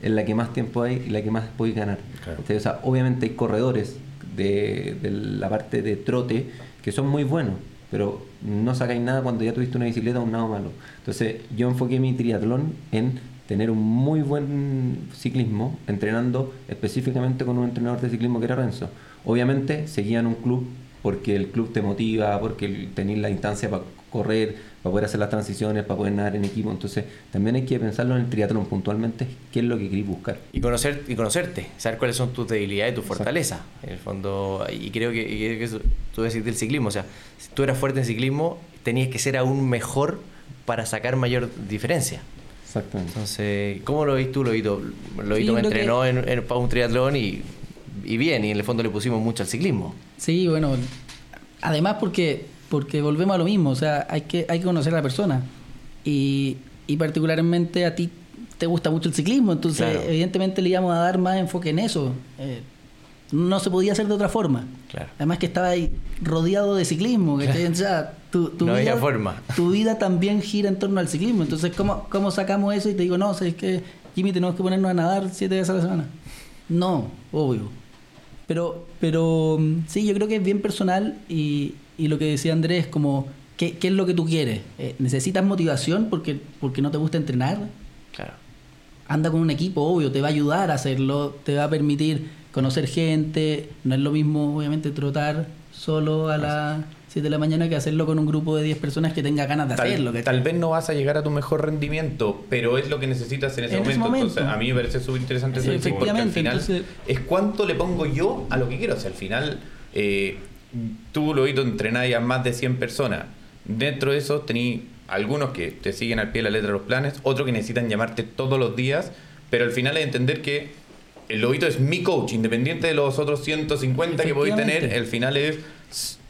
Es la que más tiempo hay y la que más podéis ganar. Claro. O sea, obviamente hay corredores de, de la parte de trote que son muy buenos, pero no sacáis nada cuando ya tuviste una bicicleta o un nado malo. Entonces, yo enfoqué mi triatlón en tener un muy buen ciclismo, entrenando específicamente con un entrenador de ciclismo que era Renzo. Obviamente seguía en un club porque el club te motiva, porque tenéis la instancia para correr, para poder hacer las transiciones, para poder nadar en equipo. Entonces también hay que pensarlo en el triatlón puntualmente, qué es lo que queréis buscar. Y, conocer, y conocerte, saber cuáles son tus debilidades y tus fortalezas. En el fondo, y creo que, y creo que eso, tú decís del ciclismo, o sea, si tú eras fuerte en ciclismo, tenías que ser aún mejor para sacar mayor diferencia. Exactamente. Entonces, ¿cómo lo veis tú, Lobito? Lobito Sí, me entrenó en, en- para un triatlón y, y bien, y en el fondo le pusimos mucho al ciclismo. Sí, bueno, además porque, porque volvemos a lo mismo, o sea, hay que, hay que conocer a la persona. Y, y particularmente a ti te gusta mucho el ciclismo, entonces Claro. evidentemente le íbamos a dar más enfoque en eso. Eh, no se podía hacer de otra forma. Claro. Además que estaba ahí rodeado de ciclismo, ¿cachai? O sea, tu, tu No vida, forma. Tu vida también gira en torno al ciclismo. Entonces, ¿cómo, cómo sacamos eso? Y te digo, no, es que Jimmy tenemos que ponernos a nadar siete veces a la semana. No, obvio. Pero, pero mm, sí, yo creo que es bien personal y, y lo que decía Andrés, como, ¿qué, qué es lo que tú quieres? Eh, ¿Necesitas motivación porque, porque no te gusta entrenar? Claro. anda con un equipo, obvio, te va a ayudar a hacerlo, te va a permitir conocer gente, no es lo mismo obviamente trotar solo a la 7 de la mañana que hacerlo con un grupo de 10 personas que tenga ganas de hacerlo. Tal, tal vez no vas a llegar a tu mejor rendimiento, pero es lo que necesitas en ese, En ese momento. Entonces, a mí me parece súper interesante Sí, eso que porque al efectivamente, final entonces- es cuánto le pongo yo a lo que quiero. O sea, al final, eh, tú, Lobito, entrenás a más de 100 personas. Dentro de eso, tení algunos que te siguen al pie de la letra los planes, otros que necesitan llamarte todos los días, pero al final es entender que el Lobito es mi coach, independiente de los otros 150 que podéis tener, el final es,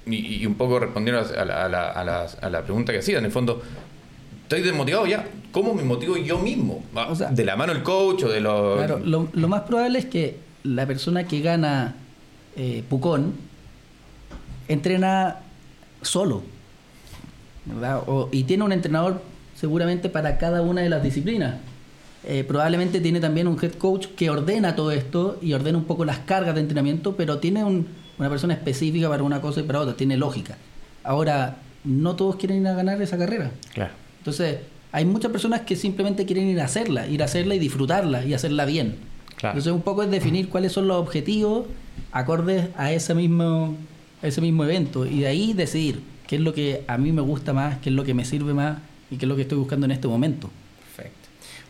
y, y un poco respondiendo a la, a la- a la- a la pregunta que hacía, en el fondo, estoy desmotivado ya, ¿cómo me motivo yo mismo? Ah, O sea, de la mano el coach o de los... Claro, lo, lo más probable es que la persona que gana eh, Pucón entrena solo, ¿verdad? O- y tiene un entrenador seguramente para cada una de las disciplinas. Eh, probablemente tiene también un head coach que ordena todo esto y ordena un poco las cargas de entrenamiento, pero tiene un- una persona específica para una cosa y para otra, tiene lógica. Ahora, no todos quieren ir a ganar esa carrera. Claro. Entonces, hay muchas personas que simplemente quieren ir a hacerla, ir a hacerla y disfrutarla y hacerla bien. Claro. Entonces, un poco es definir cuáles son los objetivos acordes a ese mismo, ese mismo evento y de ahí decidir qué es lo que a mí me gusta más, qué es lo que me sirve más y qué es lo que estoy buscando en este momento. Perfecto.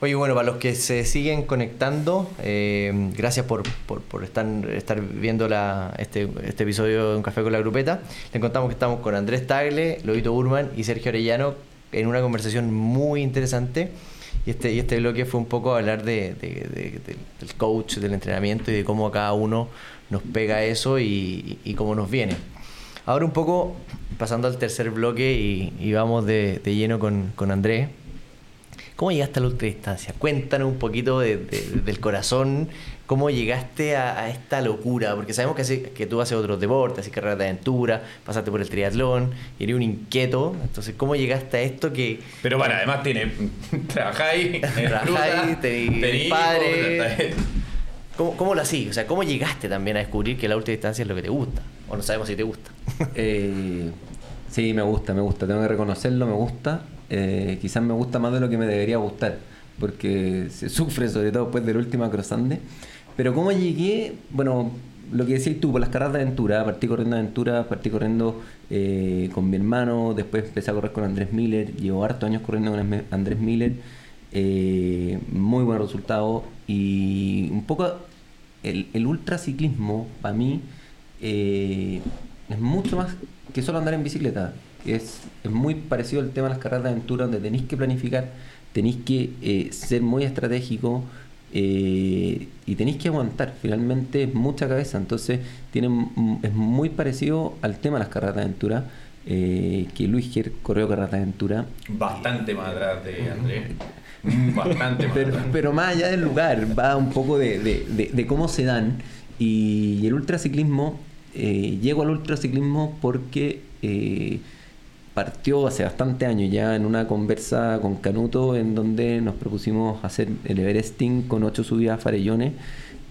Oye, bueno, para los que se siguen conectando, eh, gracias por, por, por estar, estar viendo la, este, este episodio de Un Café con la Grupeta. Les contamos que estamos con Andrés Tagle, Lobito Burman y Sergio Arellano en una conversación muy interesante. Y este, y este bloque fue un poco hablar de, de- de- de- del coach, del entrenamiento y de cómo a cada uno nos pega eso y, y cómo nos viene. Ahora un poco pasando al tercer bloque y, y vamos de, de lleno con, con Andrés. ¿Cómo llegaste a la ultradistancia? Cuéntanos un poquito de- de- del corazón, cómo llegaste a, a esta locura, porque sabemos que, hace- que tú haces otros deportes, haces carreras de aventura, pasaste por el triatlón, eres un inquieto, entonces ¿cómo llegaste a esto que Pero bueno, además tiene... Trabajáis, Trabajáis, padre. ¿Cómo, lo hacís? O sea, ¿cómo llegaste también a descubrir que la ultradistancia es lo que te gusta? O no sabemos si te gusta. Eh, sí, me gusta, me gusta, tengo que reconocerlo, me gusta. Eh, quizás me gusta más de lo que me debería gustar, porque se sufre sobre todo después del último cruzande. Pero cómo llegué, bueno, lo que decías tú, por las carreras de aventura, partí corriendo aventura, partí corriendo eh, con mi hermano, después empecé a correr con Andrés Miller, llevo hartos años corriendo con Andrés Miller, muy buen resultado y un poco el, el ultraciclismo para mí eh, es mucho más que solo andar en bicicleta. Es, es muy parecido al tema de las carreras de aventura donde tenéis que planificar, tenéis que eh, ser muy estratégico eh, y tenéis que aguantar. Finalmente es mucha cabeza, entonces tiene, m- es muy parecido al tema de las carreras de aventura. que Luis Ger corrió carreras de aventura Bastante más atrás de Andrés. Bastante más pero, pero más allá del lugar, va un poco de, de- de- de cómo se dan. Y, y el ultraciclismo, eh, llego al ultraciclismo porque eh, partió hace bastante años ya en una conversa con Canuto en donde nos propusimos hacer el Everesting con ocho subidas a Farellones,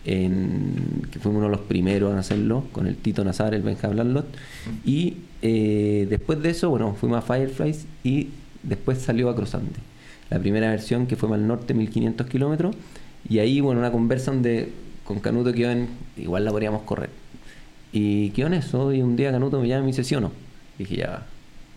en, que fuimos uno de los primeros en hacerlo, con el Tito Nazar, el Benja Blanlot. Y eh, después de eso, bueno, fuimos a Fireflies y después salió a Cruzante. La primera versión que fue más al norte, 1500 kilómetros. Y ahí, bueno, una conversa donde con Canuto quedó en, igual la podríamos correr. Y quedó en eso, y un día Canuto me llama y me dice, ¿sí o no? dije, ya,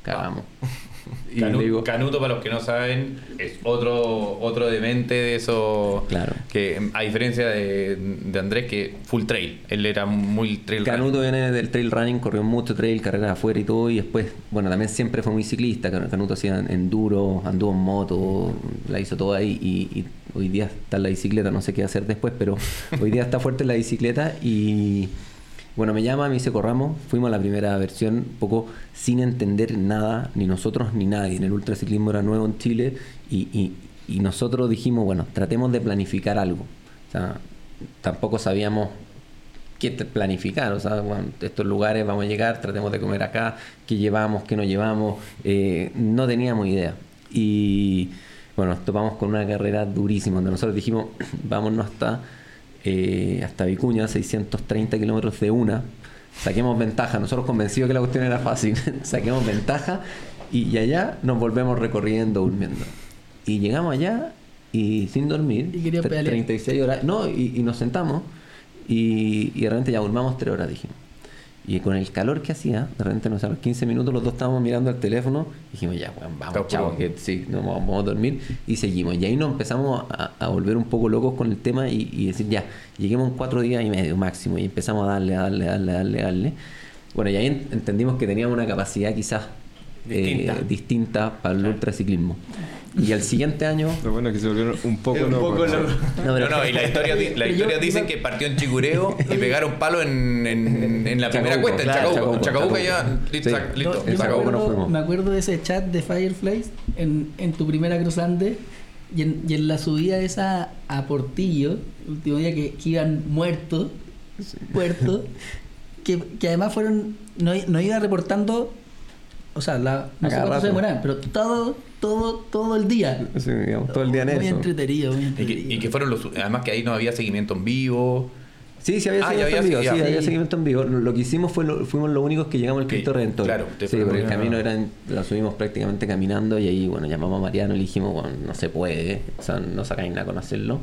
cagamos. Y Canu- digo, Canuto, para los que no saben, es otro, otro demente de eso. Claro. Que a diferencia de, de Andrés, que full trail. Él era muy trail Canuto viene del trail running, corrió mucho trail, carreras afuera y todo, y después, bueno, también siempre fue muy ciclista, Can- Canuto hacía enduro, anduvo en moto, la hizo todo ahí, y, y hoy día está en la bicicleta, no sé qué hacer después, pero hoy día está fuerte en la bicicleta, y bueno, me llama, me dice, corramos, fuimos a la primera versión, un poco sin entender nada, ni nosotros ni nadie, en el ultraciclismo era nuevo en Chile, y, y- y nosotros dijimos, bueno, tratemos de planificar algo, o sea, tampoco sabíamos qué planificar, o sea, bueno, estos lugares vamos a llegar, tratemos de comer acá, qué llevamos, qué no llevamos, eh, no teníamos idea. Y bueno, nos topamos con una carrera durísima, donde nosotros dijimos, vámonos hasta, eh, hasta Vicuña, 630 kilómetros de una, saquemos ventaja, nosotros convencidos que la cuestión era fácil, saquemos ventaja y, y allá nos volvemos recorriendo, durmiendo. Y llegamos allá y sin dormir, Y quería tre- pedalear. 36 horas, no, y, y nos sentamos y, y de repente ya durmamos tres horas, dijimos. Y con el calor que hacía, de repente, no sé, a los 15 minutos los dos estábamos mirando el teléfono y dijimos, ya, bueno, vamos, Está chao, que sí, nos vamos, a dormir. Y seguimos. Y ahí nos empezamos a, a volver un poco locos con el tema y, y decir, ya, lleguemos en cuatro días y medio máximo. Y empezamos a darle, a darle, a darle, a darle, a darle. Bueno, y ahí en- entendimos que teníamos una capacidad quizás eh, Distinta. para el ultraciclismo. Y al siguiente año... Lo bueno es que se volvieron un poco Un locos. poco ¿no? loco. No, pero- No, no, y la historia, di- la historia dicen iba- que partió en Chicureo y pegaron palo en, en, en la primera Chacabuco, cuesta, en Chacabuco. En Chacabuco, Chacabuco ya, listo, Sí. No, Chacabuco acuerdo, fuimos. me acuerdo de ese chat de Fireflies en, en tu primera cruzante y en, y en la subida esa a Portillo, el último día que, que iban muertos, muertos, que, que además fueron, no, no iba reportando, o sea, la, no sé cuánto se pero todo, todo, todo el día. Sí, digamos, todo el día en Muy eso. entretenido, muy Y que, entretenido. y que fueron los. Además, que ahí no había seguimiento en vivo. Sí, sí había Ah, seguimiento en vivo, sí, había Sí. seguimiento en vivo. Lo que hicimos fue, lo- fuimos los únicos que llegamos al Cristo Redentor. claro, ustedes sí, porque el camino era, en- lo subimos prácticamente caminando y ahí, bueno, llamamos a Mariano y le dijimos, bueno, no se puede, o sea, no sacáis nada con hacerlo.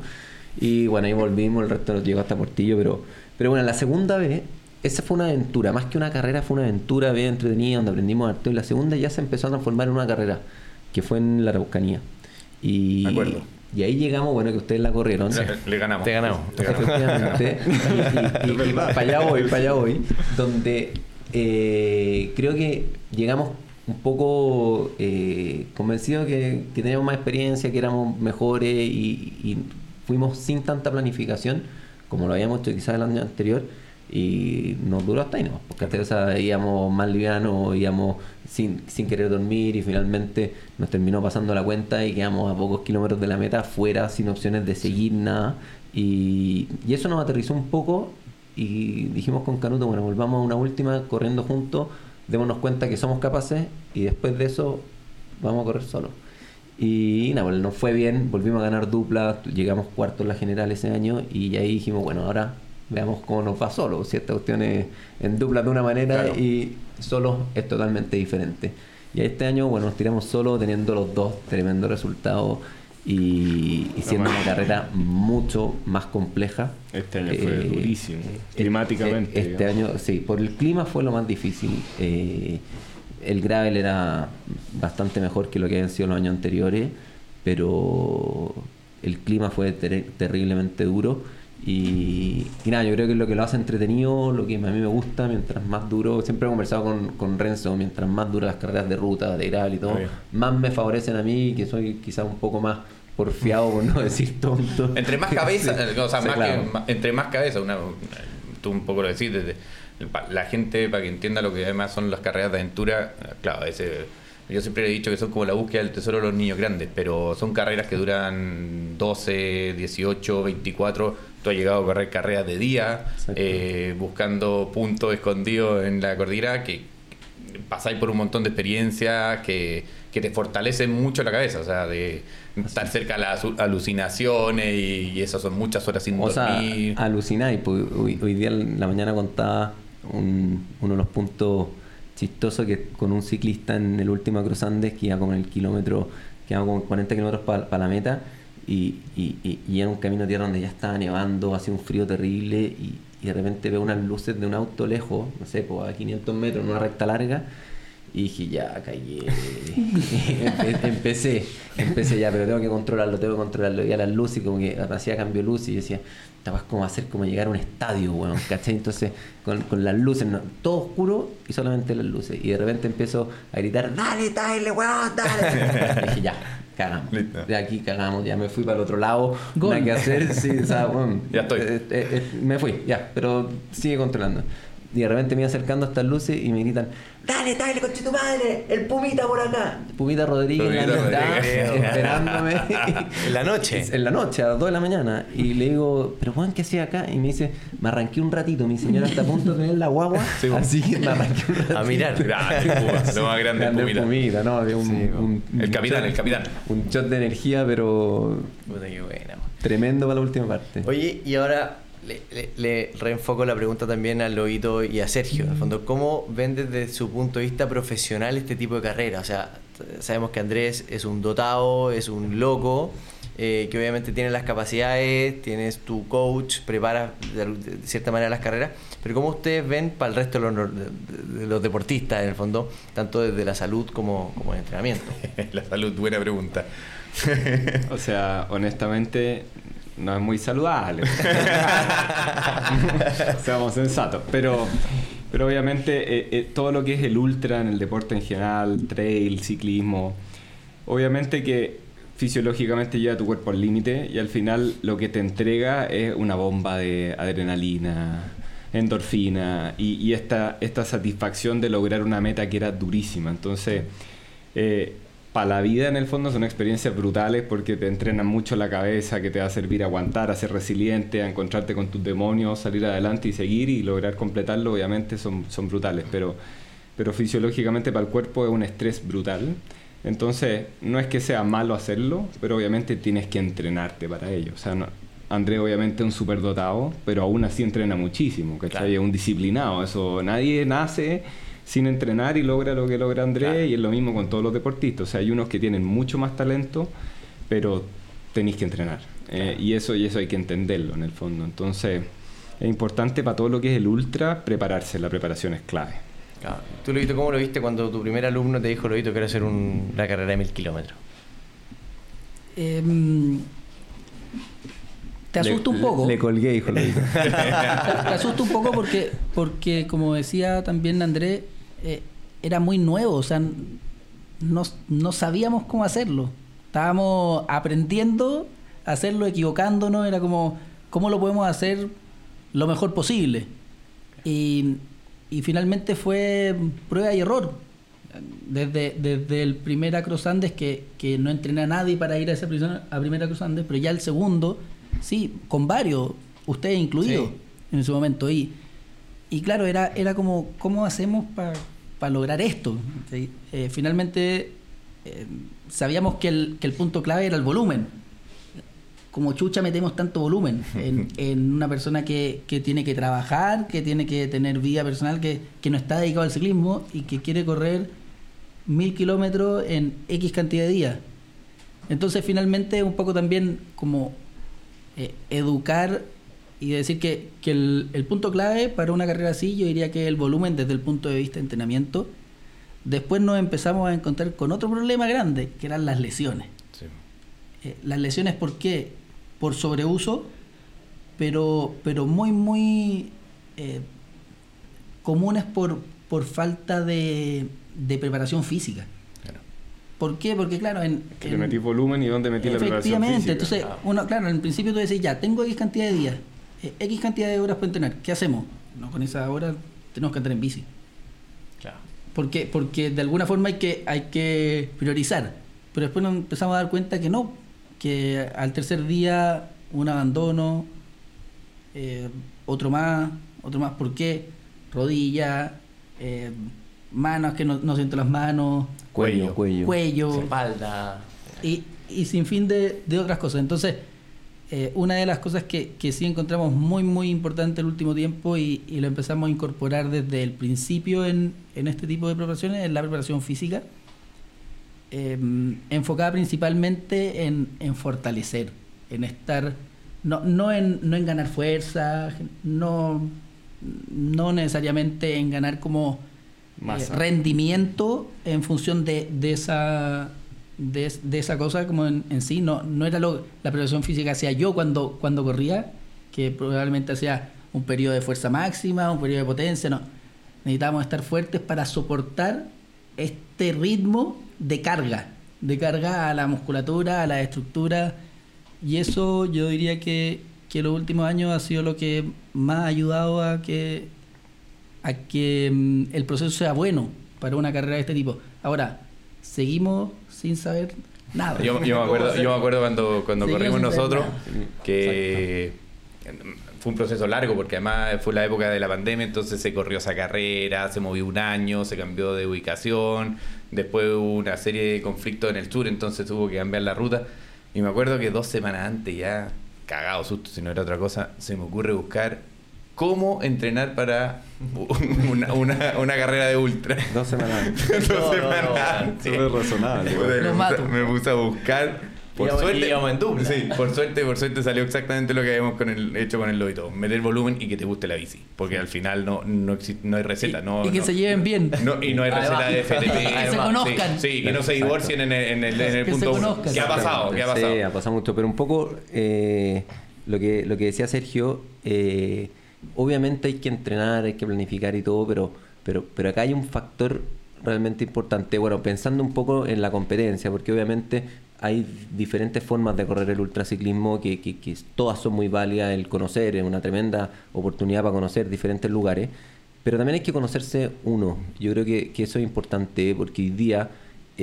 Y bueno, ahí volvimos, el resto nos llegó hasta Portillo, pero, pero bueno, la segunda vez, esa fue una aventura, más que una carrera, fue una aventura bien entretenida, donde aprendimos harto, y la segunda ya se empezó a transformar en una carrera, que fue en la Araucanía. Y, acuerdo. y ahí llegamos, bueno, que ustedes la corrieron. Le, le ganamos. Te ganamos. Le ganamos. Efectivamente. y, y- y para allá voy, para allá voy. Donde eh, creo que llegamos un poco eh, convencidos que, que teníamos más experiencia, que éramos mejores y, y fuimos sin tanta planificación como lo habíamos hecho quizás el año anterior y nos duró hasta ahí, ¿no? Porque hasta esa íbamos más livianos, íbamos sin, sin querer dormir y finalmente nos terminó pasando la cuenta y quedamos a pocos kilómetros de la meta fuera sin opciones de seguir nada y, y eso nos aterrizó un poco y dijimos con Canuto, bueno, volvamos a una última corriendo juntos, démonos cuenta que somos capaces y después de eso vamos a correr solos. Y nada, pues nos fue bien, volvimos a ganar dupla, llegamos cuarto en la general ese año y ahí dijimos, bueno, ahora veamos cómo nos va solo. Si esta cuestión es en dupla de una manera Claro. y solo es totalmente diferente. Y este año, bueno, nos tiramos solo teniendo los dos tremendo resultado y, y siendo una carrera mucho más compleja. Este año fue Eh, durísimo, eh, climáticamente. eh, Este año, sí, por el clima fue lo más difícil. Eh, el gravel era bastante mejor que lo que habían sido los años anteriores, pero el clima fue ter- terriblemente duro. Y, y nada, yo creo que lo que lo hace entretenido, lo que a mí me gusta, mientras más duro, siempre he conversado con, con Renzo, mientras más duras las carreras de ruta, de gravel y todo, Obvio. más me favorecen a mí, que soy quizás un poco más porfiado, por no decir tonto. Entre más cabeza, Sí. o sea, Sí, más claro. que, entre más cabeza, una, tú un poco lo decís, desde, la gente, para que entienda lo que además son las carreras de aventura, claro, ese, yo siempre he dicho que son como la búsqueda del tesoro de los niños grandes, pero son carreras que duran 12, 18, 24, tú has llegado a correr carreras de día, eh, buscando puntos escondidos en la cordillera, que pasáis por un montón de experiencias que, que te fortalecen mucho la cabeza, o sea, de estar cerca de las alucinaciones y, y esas son muchas horas sin O sea, dormir. alucináis. Pues, hoy, hoy día en la mañana contaba un- uno de los puntos chistosos que con un ciclista en el último Cruz Andes que iba como en el kilómetro, que iba como 40 kilómetros para la meta y, y, y- y era un camino de tierra donde ya estaba nevando, hacía un frío terrible y, de repente veo unas luces de un auto lejos, no sé, pues a 500 metros en una recta larga y dije, ya, callé. Empe- empecé, empecé ya, pero tengo que controlarlo, tengo que controlarlo. Y a las luces, y como que hacía cambio de luz y yo decía, estabas como hacer como llegar a un estadio, weón, ¿cachai? Entonces, con, con las luces, no, todo oscuro y solamente las luces. Y de repente empiezo a gritar, dale, dale, weón, dale. Y dije, ya, cagamos. Listo. De aquí cagamos, ya me fui para el otro lado, Gol. nada que hacer, sí, o sea, weón, Ya estoy. eh, eh, eh, me fui, ya, pero sigue controlando. Y de repente me iba acercando a estas luces y me gritan, dale, dale, conche tu madre, el Pumita por acá. Pumita Rodríguez en la Pumita mitad, Rodríguez. esperándome. En la noche. En la noche, a las 2 de la mañana. Y le digo, pero Juan, ¿qué hacía acá? Y me dice, me arranqué un ratito, mi señora está a punto de tener la guagua. Sí, así que me arranqué un ratito. A mirar. Grande, Puma, lo más grande, Grande Pumita. Pumita, ¿no? Había un, Sí, un- El un capitán, shot- el capitán. Un shot de energía, pero Puta, qué buena. tremendo para la última parte. Oye, y ahora le, le- le reenfoco la pregunta también a Loito y a Sergio. En el fondo, ¿cómo ven desde su punto de vista profesional este tipo de carrera? O sea, sabemos que Andrés es un dotado, es un loco, eh, que obviamente tienes las capacidades, tienes tu coach, preparas de, de cierta manera las carreras, pero ¿cómo ustedes ven para el resto de los, de los deportistas, en el fondo, tanto desde la salud como, como el entrenamiento? la salud, buena pregunta. o sea, honestamente, no es muy saludable. Seamos sensatos. Pero, pero obviamente eh, eh, todo lo que es el ultra en el deporte en general, trail, ciclismo, obviamente que fisiológicamente lleva tu cuerpo al límite y al final lo que te entrega es una bomba de adrenalina, endorfina y, y esta, esta satisfacción de lograr una meta que era durísima. Entonces, eh, para la vida en el fondo son experiencias brutales porque te entrenan mucho la cabeza, que te va a servir a aguantar, a ser resiliente, a encontrarte con tus demonios, salir adelante y seguir y lograr completarlo, obviamente son, son brutales, pero, pero fisiológicamente para el cuerpo es un estrés brutal. Entonces, no es que sea malo hacerlo, pero obviamente tienes que entrenarte para ello. O sea, André obviamente es un superdotado, pero aún así entrena muchísimo, que Claro. Es un disciplinado, eso nadie nace sin entrenar y logra lo que logra Andrés y es lo mismo con todos los deportistas. O sea, hay unos que tienen mucho más talento, pero tenéis que entrenar. Eh, y, eso, y eso hay que entenderlo en el fondo. Entonces, es importante para todo lo que es el ultra prepararse. La preparación es clave. Claro. ¿Tú, Lobito, cómo lo viste cuando tu primer alumno te dijo, Lobito, quiero hacer un, una carrera de mil kilómetros? Eh, te asusta un poco. Le, le colgué, hijo. te asusta un poco porque, porque como decía también Andrés, eh, era muy nuevo, o sea, no, no sabíamos cómo hacerlo. Estábamos aprendiendo a hacerlo, equivocándonos, era como, ¿cómo lo podemos hacer lo mejor posible? Y, y finalmente fue prueba y error. Desde, desde el primer Acros Andes, que, que no entrené a nadie para ir a esa prisión, a primera Acros Andes, pero ya el segundo, sí, con varios, ustedes incluidos sí. en ese momento. Y, y claro, era, era como, ¿cómo hacemos para pa lograr esto? ¿Sí? Eh, finalmente eh, sabíamos que el, que el punto clave era el volumen. Como chucha metemos tanto volumen en, en una persona que, que, tiene que trabajar, que tiene que tener vida personal, que, que no está dedicado al ciclismo y que quiere correr mil kilómetros en X cantidad de días. Entonces finalmente un poco también como eh, educar y decir que, que el, el, punto clave para una carrera así yo diría que es el volumen desde el punto de vista de entrenamiento. Después nos empezamos a encontrar con otro problema grande, que eran las lesiones. Sí. Eh, las lesiones, ¿por qué? Por sobreuso, pero, pero muy, muy eh, comunes por, por falta de, de preparación física. Claro. ¿Por qué? Porque claro, en... Que en, le metí volumen y dónde metí la preparación física. entonces, ah. uno, claro, en principio tú decís, ya, tengo X cantidad de días, eh, X cantidad de horas para entrenar, ¿qué hacemos? No, con esa hora tenemos que andar en bici. Claro. ¿Por qué? Porque de alguna forma hay que, hay que priorizar, pero después nos empezamos a dar cuenta que no, que al tercer día un abandono, eh, otro más, otro más, ¿por qué? Rodilla, eh, manos que no, no, siento las manos, cuello, cuello, cuello espalda y, y sin fin de, de, otras cosas. Entonces, eh, una de las cosas que, que, sí encontramos muy, muy importante el último tiempo y, y, lo empezamos a incorporar desde el principio en, en este tipo de preparaciones es la preparación física, eh, enfocada principalmente en, en, fortalecer, en estar, no, no, en, no en ganar fuerza, no, no necesariamente en ganar como eh, rendimiento en función de, de esa de, esa cosa como en, sí no, no era lo, la preparación física hacía yo cuando, cuando corría que probablemente hacía un periodo de fuerza máxima un periodo de potencia no necesitábamos estar fuertes para soportar este ritmo de carga de carga a la musculatura a la estructura y eso yo diría que, que los últimos años ha sido lo que más ha ayudado a que a que um, el proceso sea bueno para una carrera de este tipo. Ahora, seguimos sin saber nada. Yo, yo me, acuerdo, yo me acuerdo cuando, cuando corrimos nosotros que fue un proceso largo porque además fue la época de la pandemia, entonces se corrió esa carrera, se movió un año, se cambió de ubicación, después hubo una serie de conflictos en el sur, entonces tuvo que cambiar la ruta. Y me acuerdo que dos semanas antes, ya cagado susto, si no era otra cosa, se me ocurre buscar cómo entrenar para una, una, una carrera de ultra. Dos semanas. Dos no, semanas. No, no, razonable. Me, me, puse, me, puse, a buscar Por Íbamos- suerte, íbamos en dupla. Sí, por suerte, por suerte salió exactamente lo que habíamos con el, hecho con el lobito. Meter volumen y que te guste la bici. Porque al final no, no, exi- no hay receta. no, y que no- se lleven bien. no, y no hay receta Además- de FTP. Que se conozcan. Sí, sí, que no se divorcien en el, en el, en el Que se punto uno. conozcan. ¿Qué ha pasado? ¿Qué ha pasado? Sí, ha pasado mucho, pero un poco eh, lo, que, lo que decía Sergio, eh, obviamente hay que entrenar, hay que planificar y todo, pero, pero, pero acá hay un factor realmente importante, bueno, pensando un poco en la competencia, porque obviamente hay diferentes formas de correr el ultraciclismo que, que, que todas son muy válidas, el conocer es una tremenda oportunidad para conocer diferentes lugares, pero también hay que conocerse uno, yo creo que, que eso es importante porque hoy día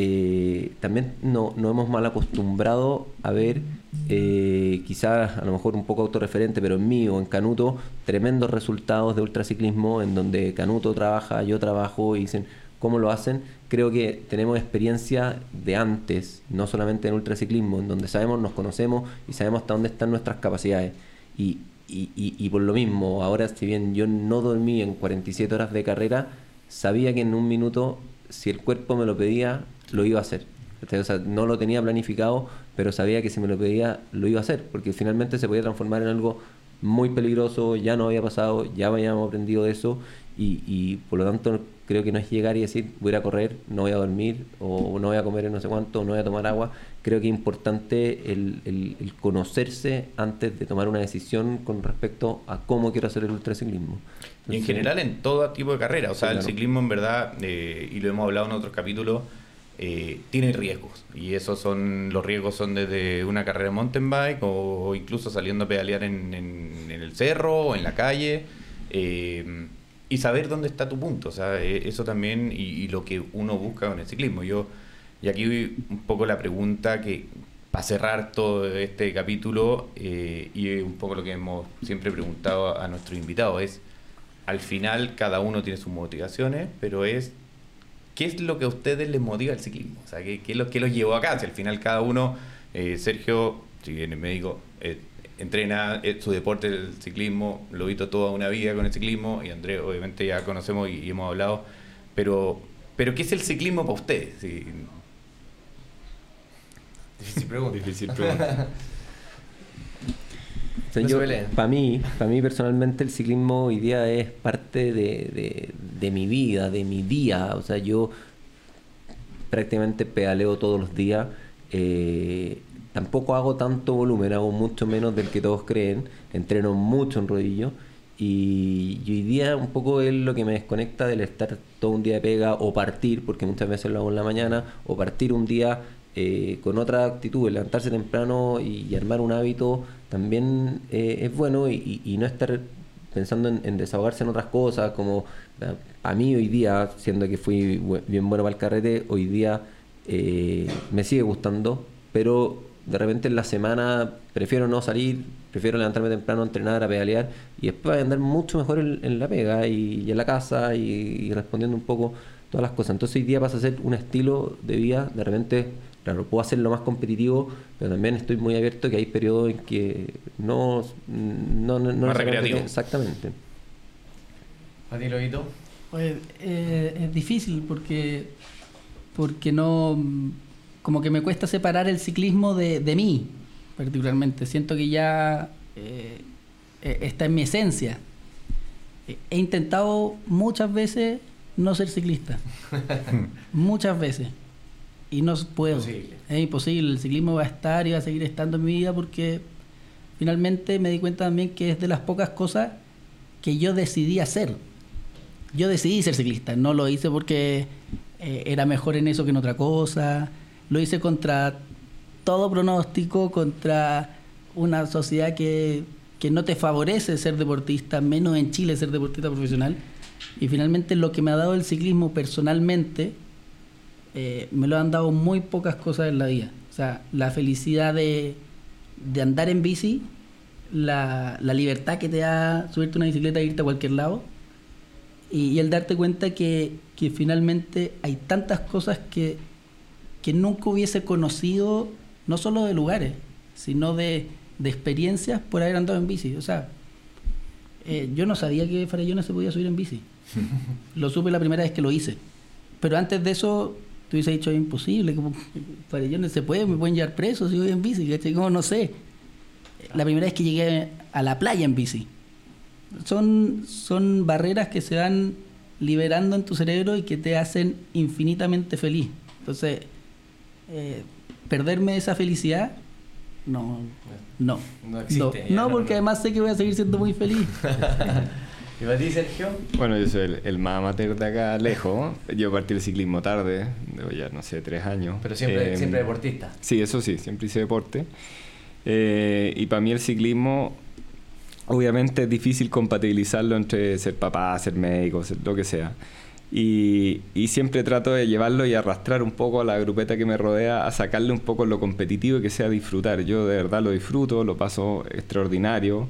eh, también no, nos hemos mal acostumbrado a ver, eh, quizás a lo mejor un poco autorreferente, pero en mí o en Canuto, tremendos resultados de ultraciclismo en donde Canuto trabaja, yo trabajo y dicen cómo lo hacen. Creo que tenemos experiencia de antes, no solamente en ultraciclismo, en donde sabemos, nos conocemos y sabemos hasta dónde están nuestras capacidades. Y, y, y- y por lo mismo, ahora si bien yo no dormí en 47 horas de carrera, sabía que en un minuto, si el cuerpo me lo pedía, lo iba a hacer. O sea, no lo tenía planificado, pero sabía que si me lo pedía, lo iba a hacer, porque finalmente se podía transformar en algo muy peligroso, ya no había pasado, ya habíamos aprendido de eso, y, y por lo tanto creo que no es llegar y decir, voy a correr, no voy a dormir, o no voy a comer en no sé cuánto, o no voy a tomar agua. Creo que es importante el, el- el conocerse antes de tomar una decisión con respecto a cómo quiero hacer el ultraciclismo. Y en Entonces, general en todo tipo de carrera. O sea, el ciclismo en verdad, eh, y lo hemos hablado en otros capítulos, eh, tiene riesgos. Y esos son, los riesgos son desde una carrera de mountain bike o, incluso saliendo a pedalear en, en- en el cerro o en la calle. eh, y saber dónde está tu punto. O sea, eh, eso también y, lo que uno busca con el ciclismo. Yo, y aquí un poco la pregunta que, para cerrar todo este capítulo, eh, y un poco lo que hemos siempre preguntado a nuestros invitados, es, al final cada uno tiene sus motivaciones, pero es, ¿qué es lo que a ustedes les motiva el ciclismo? O sea, ¿qué, qué es lo que los llevó acá? Si al final cada uno, eh, Sergio, si bien es médico, eh, entrena eh, su deporte, el ciclismo, lo he visto toda una vida con el ciclismo, y Andrés obviamente ya conocemos y, y hemos hablado, pero, pero ¿qué es el ciclismo para ustedes? Sí, Difícil pregunta. Difícil pregunta. O sea, yo, para mí, para mí personalmente el ciclismo hoy día es parte de, de- de mi vida, de mi día. O sea, yo prácticamente pedaleo todos los días. eh, tampoco hago tanto volumen, hago mucho menos del que todos creen. Entreno mucho en rodillo. Y, hoy día un poco es lo que me desconecta del estar todo un día de pega o partir, porque muchas veces lo hago en la mañana, o partir un día eh, con otra actitud, levantarse temprano y, armar un hábito también eh, es bueno y, no estar pensando en, desahogarse en otras cosas, como eh, a mí hoy día, siendo que fui bien bueno para el carrete, hoy día eh, me sigue gustando, pero de repente en la semana prefiero no salir, prefiero levantarme temprano a entrenar, a pedalear y después voy a andar mucho mejor en, en la pega y, y en la casa y, y respondiendo un poco todas las cosas. Entonces hoy día pasa a ser un estilo de vida, de repente, claro, puedo hacerlo más competitivo, pero también estoy muy abierto que hay periodos en que no... no, no, no Más necesariamente recreativo. Exactamente. ¿A ti, Lobito? Pues, eh, es difícil porque, porque no. Como que me cuesta separar el ciclismo de, de mí, particularmente. Siento que ya eh, eh, está en mi esencia. Eh, He intentado muchas veces no ser ciclista. muchas veces. Y no puedo. Imposible. Es imposible. El ciclismo va a estar y va a seguir estando en mi vida porque finalmente me di cuenta también que es de las pocas cosas que yo decidí hacer. Yo decidí ser ciclista, no lo hice porque eh, era mejor en eso que en otra cosa, lo hice contra todo pronóstico, contra una sociedad que, que no te favorece ser deportista, menos en Chile ser deportista profesional. Y finalmente lo que me ha dado el ciclismo personalmente, eh, me lo han dado muy pocas cosas en la vida. O sea, la felicidad de, de andar en bici, la, la libertad que te da subirte una bicicleta e irte a cualquier lado, y, y el darte cuenta que, que finalmente hay tantas cosas que, que nunca hubiese conocido, no solo de lugares, sino de, de experiencias por haber andado en bici. O sea, eh, yo no sabía que Farellona se podía subir en bici. Lo supe la primera vez que lo hice. Pero antes de eso, tú hubiese dicho, es imposible, como, no se puede, me pueden llevar preso si voy en bici, ¿cachai? Como no sé. La primera vez que llegué a la playa en bici. Son, son barreras que se van liberando en tu cerebro y que te hacen infinitamente feliz. Entonces, eh, perderme esa felicidad, no, no. No existe, ya, No, no, porque no. además sé que voy a seguir siendo muy feliz. ¿Y para ti, Sergio? Bueno, yo soy el, el más amateur de acá lejos. Yo partí el ciclismo tarde, debo ya, no sé, tres años. Pero siempre, Eh, siempre deportista. Sí, eso sí, siempre hice deporte. Eh, y para mí el ciclismo, obviamente es difícil compatibilizarlo entre ser papá, ser médico, ser lo que sea. Y, siempre trato de llevarlo y arrastrar un poco a la grupeta que me rodea, a sacarle un poco lo competitivo y que sea disfrutar. Yo de verdad lo disfruto, lo paso extraordinario.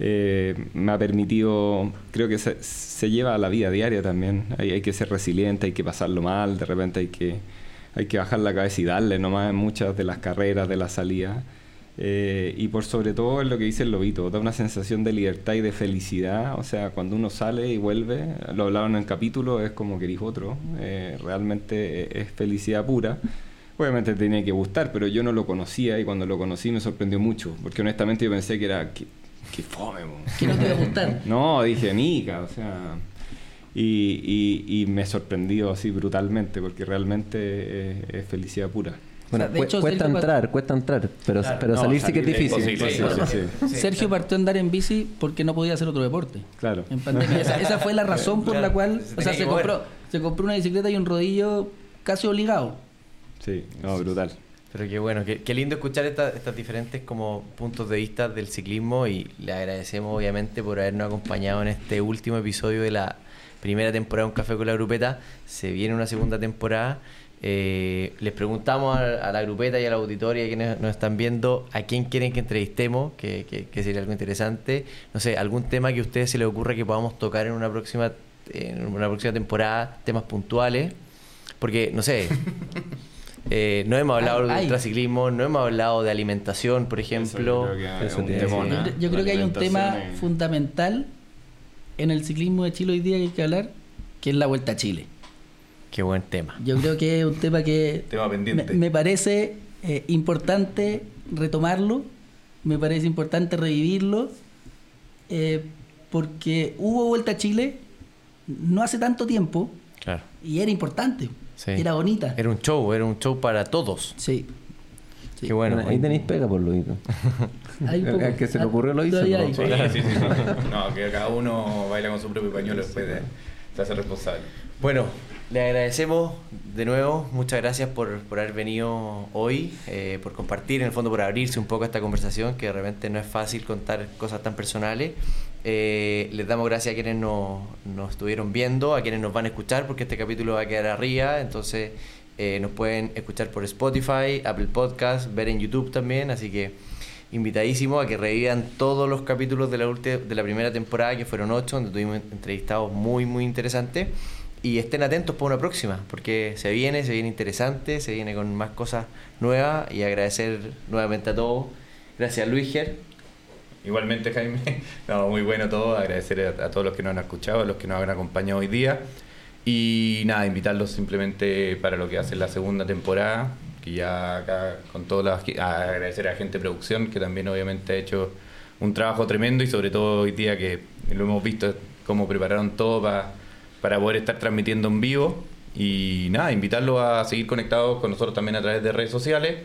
Eh, me ha permitido, creo que se, se lleva a la vida diaria también. Hay, hay que ser resiliente, hay que pasarlo mal, de repente hay que, hay que bajar la cabeza y darle nomás en muchas de las carreras, de las salidas. Eh, y por sobre todo es lo que dice el lobito, da una sensación de libertad y de felicidad. O sea, cuando uno sale y vuelve, lo hablaban en el capítulo, es como que eres otro. Eh, realmente es felicidad pura. Obviamente te tiene que gustar, pero yo no lo conocía y cuando lo conocí me sorprendió mucho, porque honestamente yo pensé que era... Que, que fome. Que no te va a gustar. No, dije, nica, o sea... Y, y, y me sorprendió así brutalmente, porque realmente es, es felicidad pura. Bueno, O sea, de cu- hecho, cuesta Sergio entrar, cuesta entrar, pero, Claro, pero no, salir sí que es difícil. imposible. Sí, sí, sí. Sergio partió a andar en bici porque no podía hacer otro deporte. Claro. En pandemia. Esa, esa fue la razón por Claro, la cual. se O sea, se compró, se compró una bicicleta y un rodillo casi obligado. Sí, no, brutal. Pero qué bueno, qué, qué lindo escuchar esta- estas diferentes como puntos de vista del ciclismo y le agradecemos obviamente por habernos acompañado en este último episodio de la primera temporada de Un Café con la Grupeta. Se viene una segunda temporada. Eh, les preguntamos a, a la grupeta y a la auditoria quienes nos están viendo a quién quieren que entrevistemos, que, que- que sería algo interesante. No sé, algún tema que a ustedes se les ocurra que podamos tocar en una próxima, en una próxima temporada, temas puntuales. Porque, no sé, eh, no hemos hablado Ay, de ay. ultraciclismo, no hemos hablado de alimentación, por ejemplo. Eso yo creo que hay un tema fundamental en el ciclismo de Chile hoy día que hay que hablar, que es la Vuelta a Chile. Qué buen tema. Yo creo que es un tema que Tema pendiente. Me, me parece eh, importante retomarlo, me parece importante revivirlo, eh, porque hubo Vuelta a Chile no hace tanto tiempo Claro. y era importante, Sí. era bonita. Era un show, era un show para todos. Sí. Sí. Qué bueno. Bueno, ahí tenéis pega por lo visto. Al que se le ocurrió lo hizo, todavía ¿no? hay. Sí, sí, sí, sí. No, que cada uno baila con su propio pañuelo después de, de hacer responsable. Bueno, le agradecemos de nuevo, muchas gracias por, por haber venido hoy, eh, por compartir, en el fondo por abrirse un poco a esta conversación, que de repente no es fácil contar cosas tan personales. Eh, les damos gracias a quienes nos, nos estuvieron viendo, a quienes nos van a escuchar, porque este capítulo va a quedar arriba, entonces eh, nos pueden escuchar por Spotify, Apple Podcast, ver en YouTube también, así que invitadísimo a que revivan todos los capítulos de la, de la primera temporada, que fueron ocho, donde tuvimos entrevistados muy, muy interesantes. Y estén atentos para una próxima, porque se viene, se viene interesante, se viene con más cosas nuevas y agradecer nuevamente a todos. Gracias Luis Ger. Igualmente, Jaime, no, muy bueno todo. Agradecer a, a todos los que nos han escuchado, a los que nos han acompañado hoy día. Y nada, invitarlos simplemente para lo que hace la segunda temporada, que ya acá con todas las... agradecer a Gente Producción, que también obviamente ha hecho un trabajo tremendo y sobre todo hoy día que lo hemos visto cómo prepararon todo para para poder estar transmitiendo en vivo. Y nada, invitarlos a seguir conectados con nosotros también a través de redes sociales,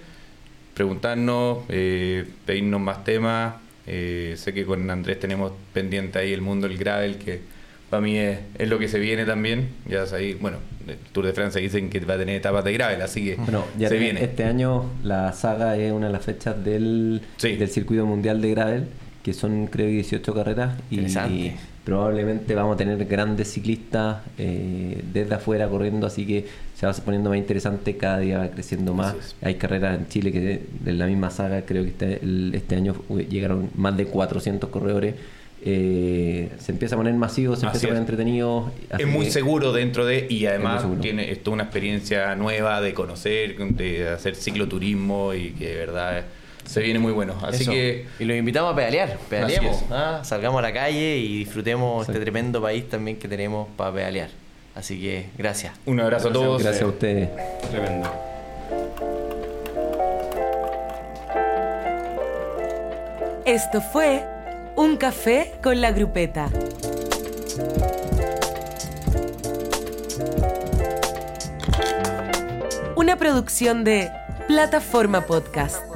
preguntarnos, eh, pedirnos más temas. Eh, sé que con Andrés tenemos pendiente ahí el mundo del gravel, que para mí es, es lo que se viene también. Ya sabéis, bueno, el Tour de Francia dicen que va a tener etapas de gravel, así que Bueno, ya se viene. este año la saga es una de las fechas del, Sí. del circuito mundial de gravel, que son creo 18 carreras y Interesante. Probablemente vamos a tener grandes ciclistas eh, desde afuera corriendo, así que se va poniendo más interesante, cada día va creciendo más. Hay carreras en Chile que de, de la misma saga, creo que este, este año llegaron más de 400 corredores. Eh, se empieza a poner masivo, se Así empieza a poner es. entretenido. Es muy seguro dentro de, y además tiene es toda una experiencia nueva de conocer, de hacer cicloturismo y que de verdad se viene muy bueno. Así Eso. que. Y los invitamos a pedalear. Pedaleemos. ¿ah? Salgamos a la calle y disfrutemos este tremendo país también que tenemos para pedalear. Así que gracias. Un abrazo a todos. Gracias a ustedes. Tremendo. Esto fue Un Café con la Grupeta. Una producción de Plataforma Podcast.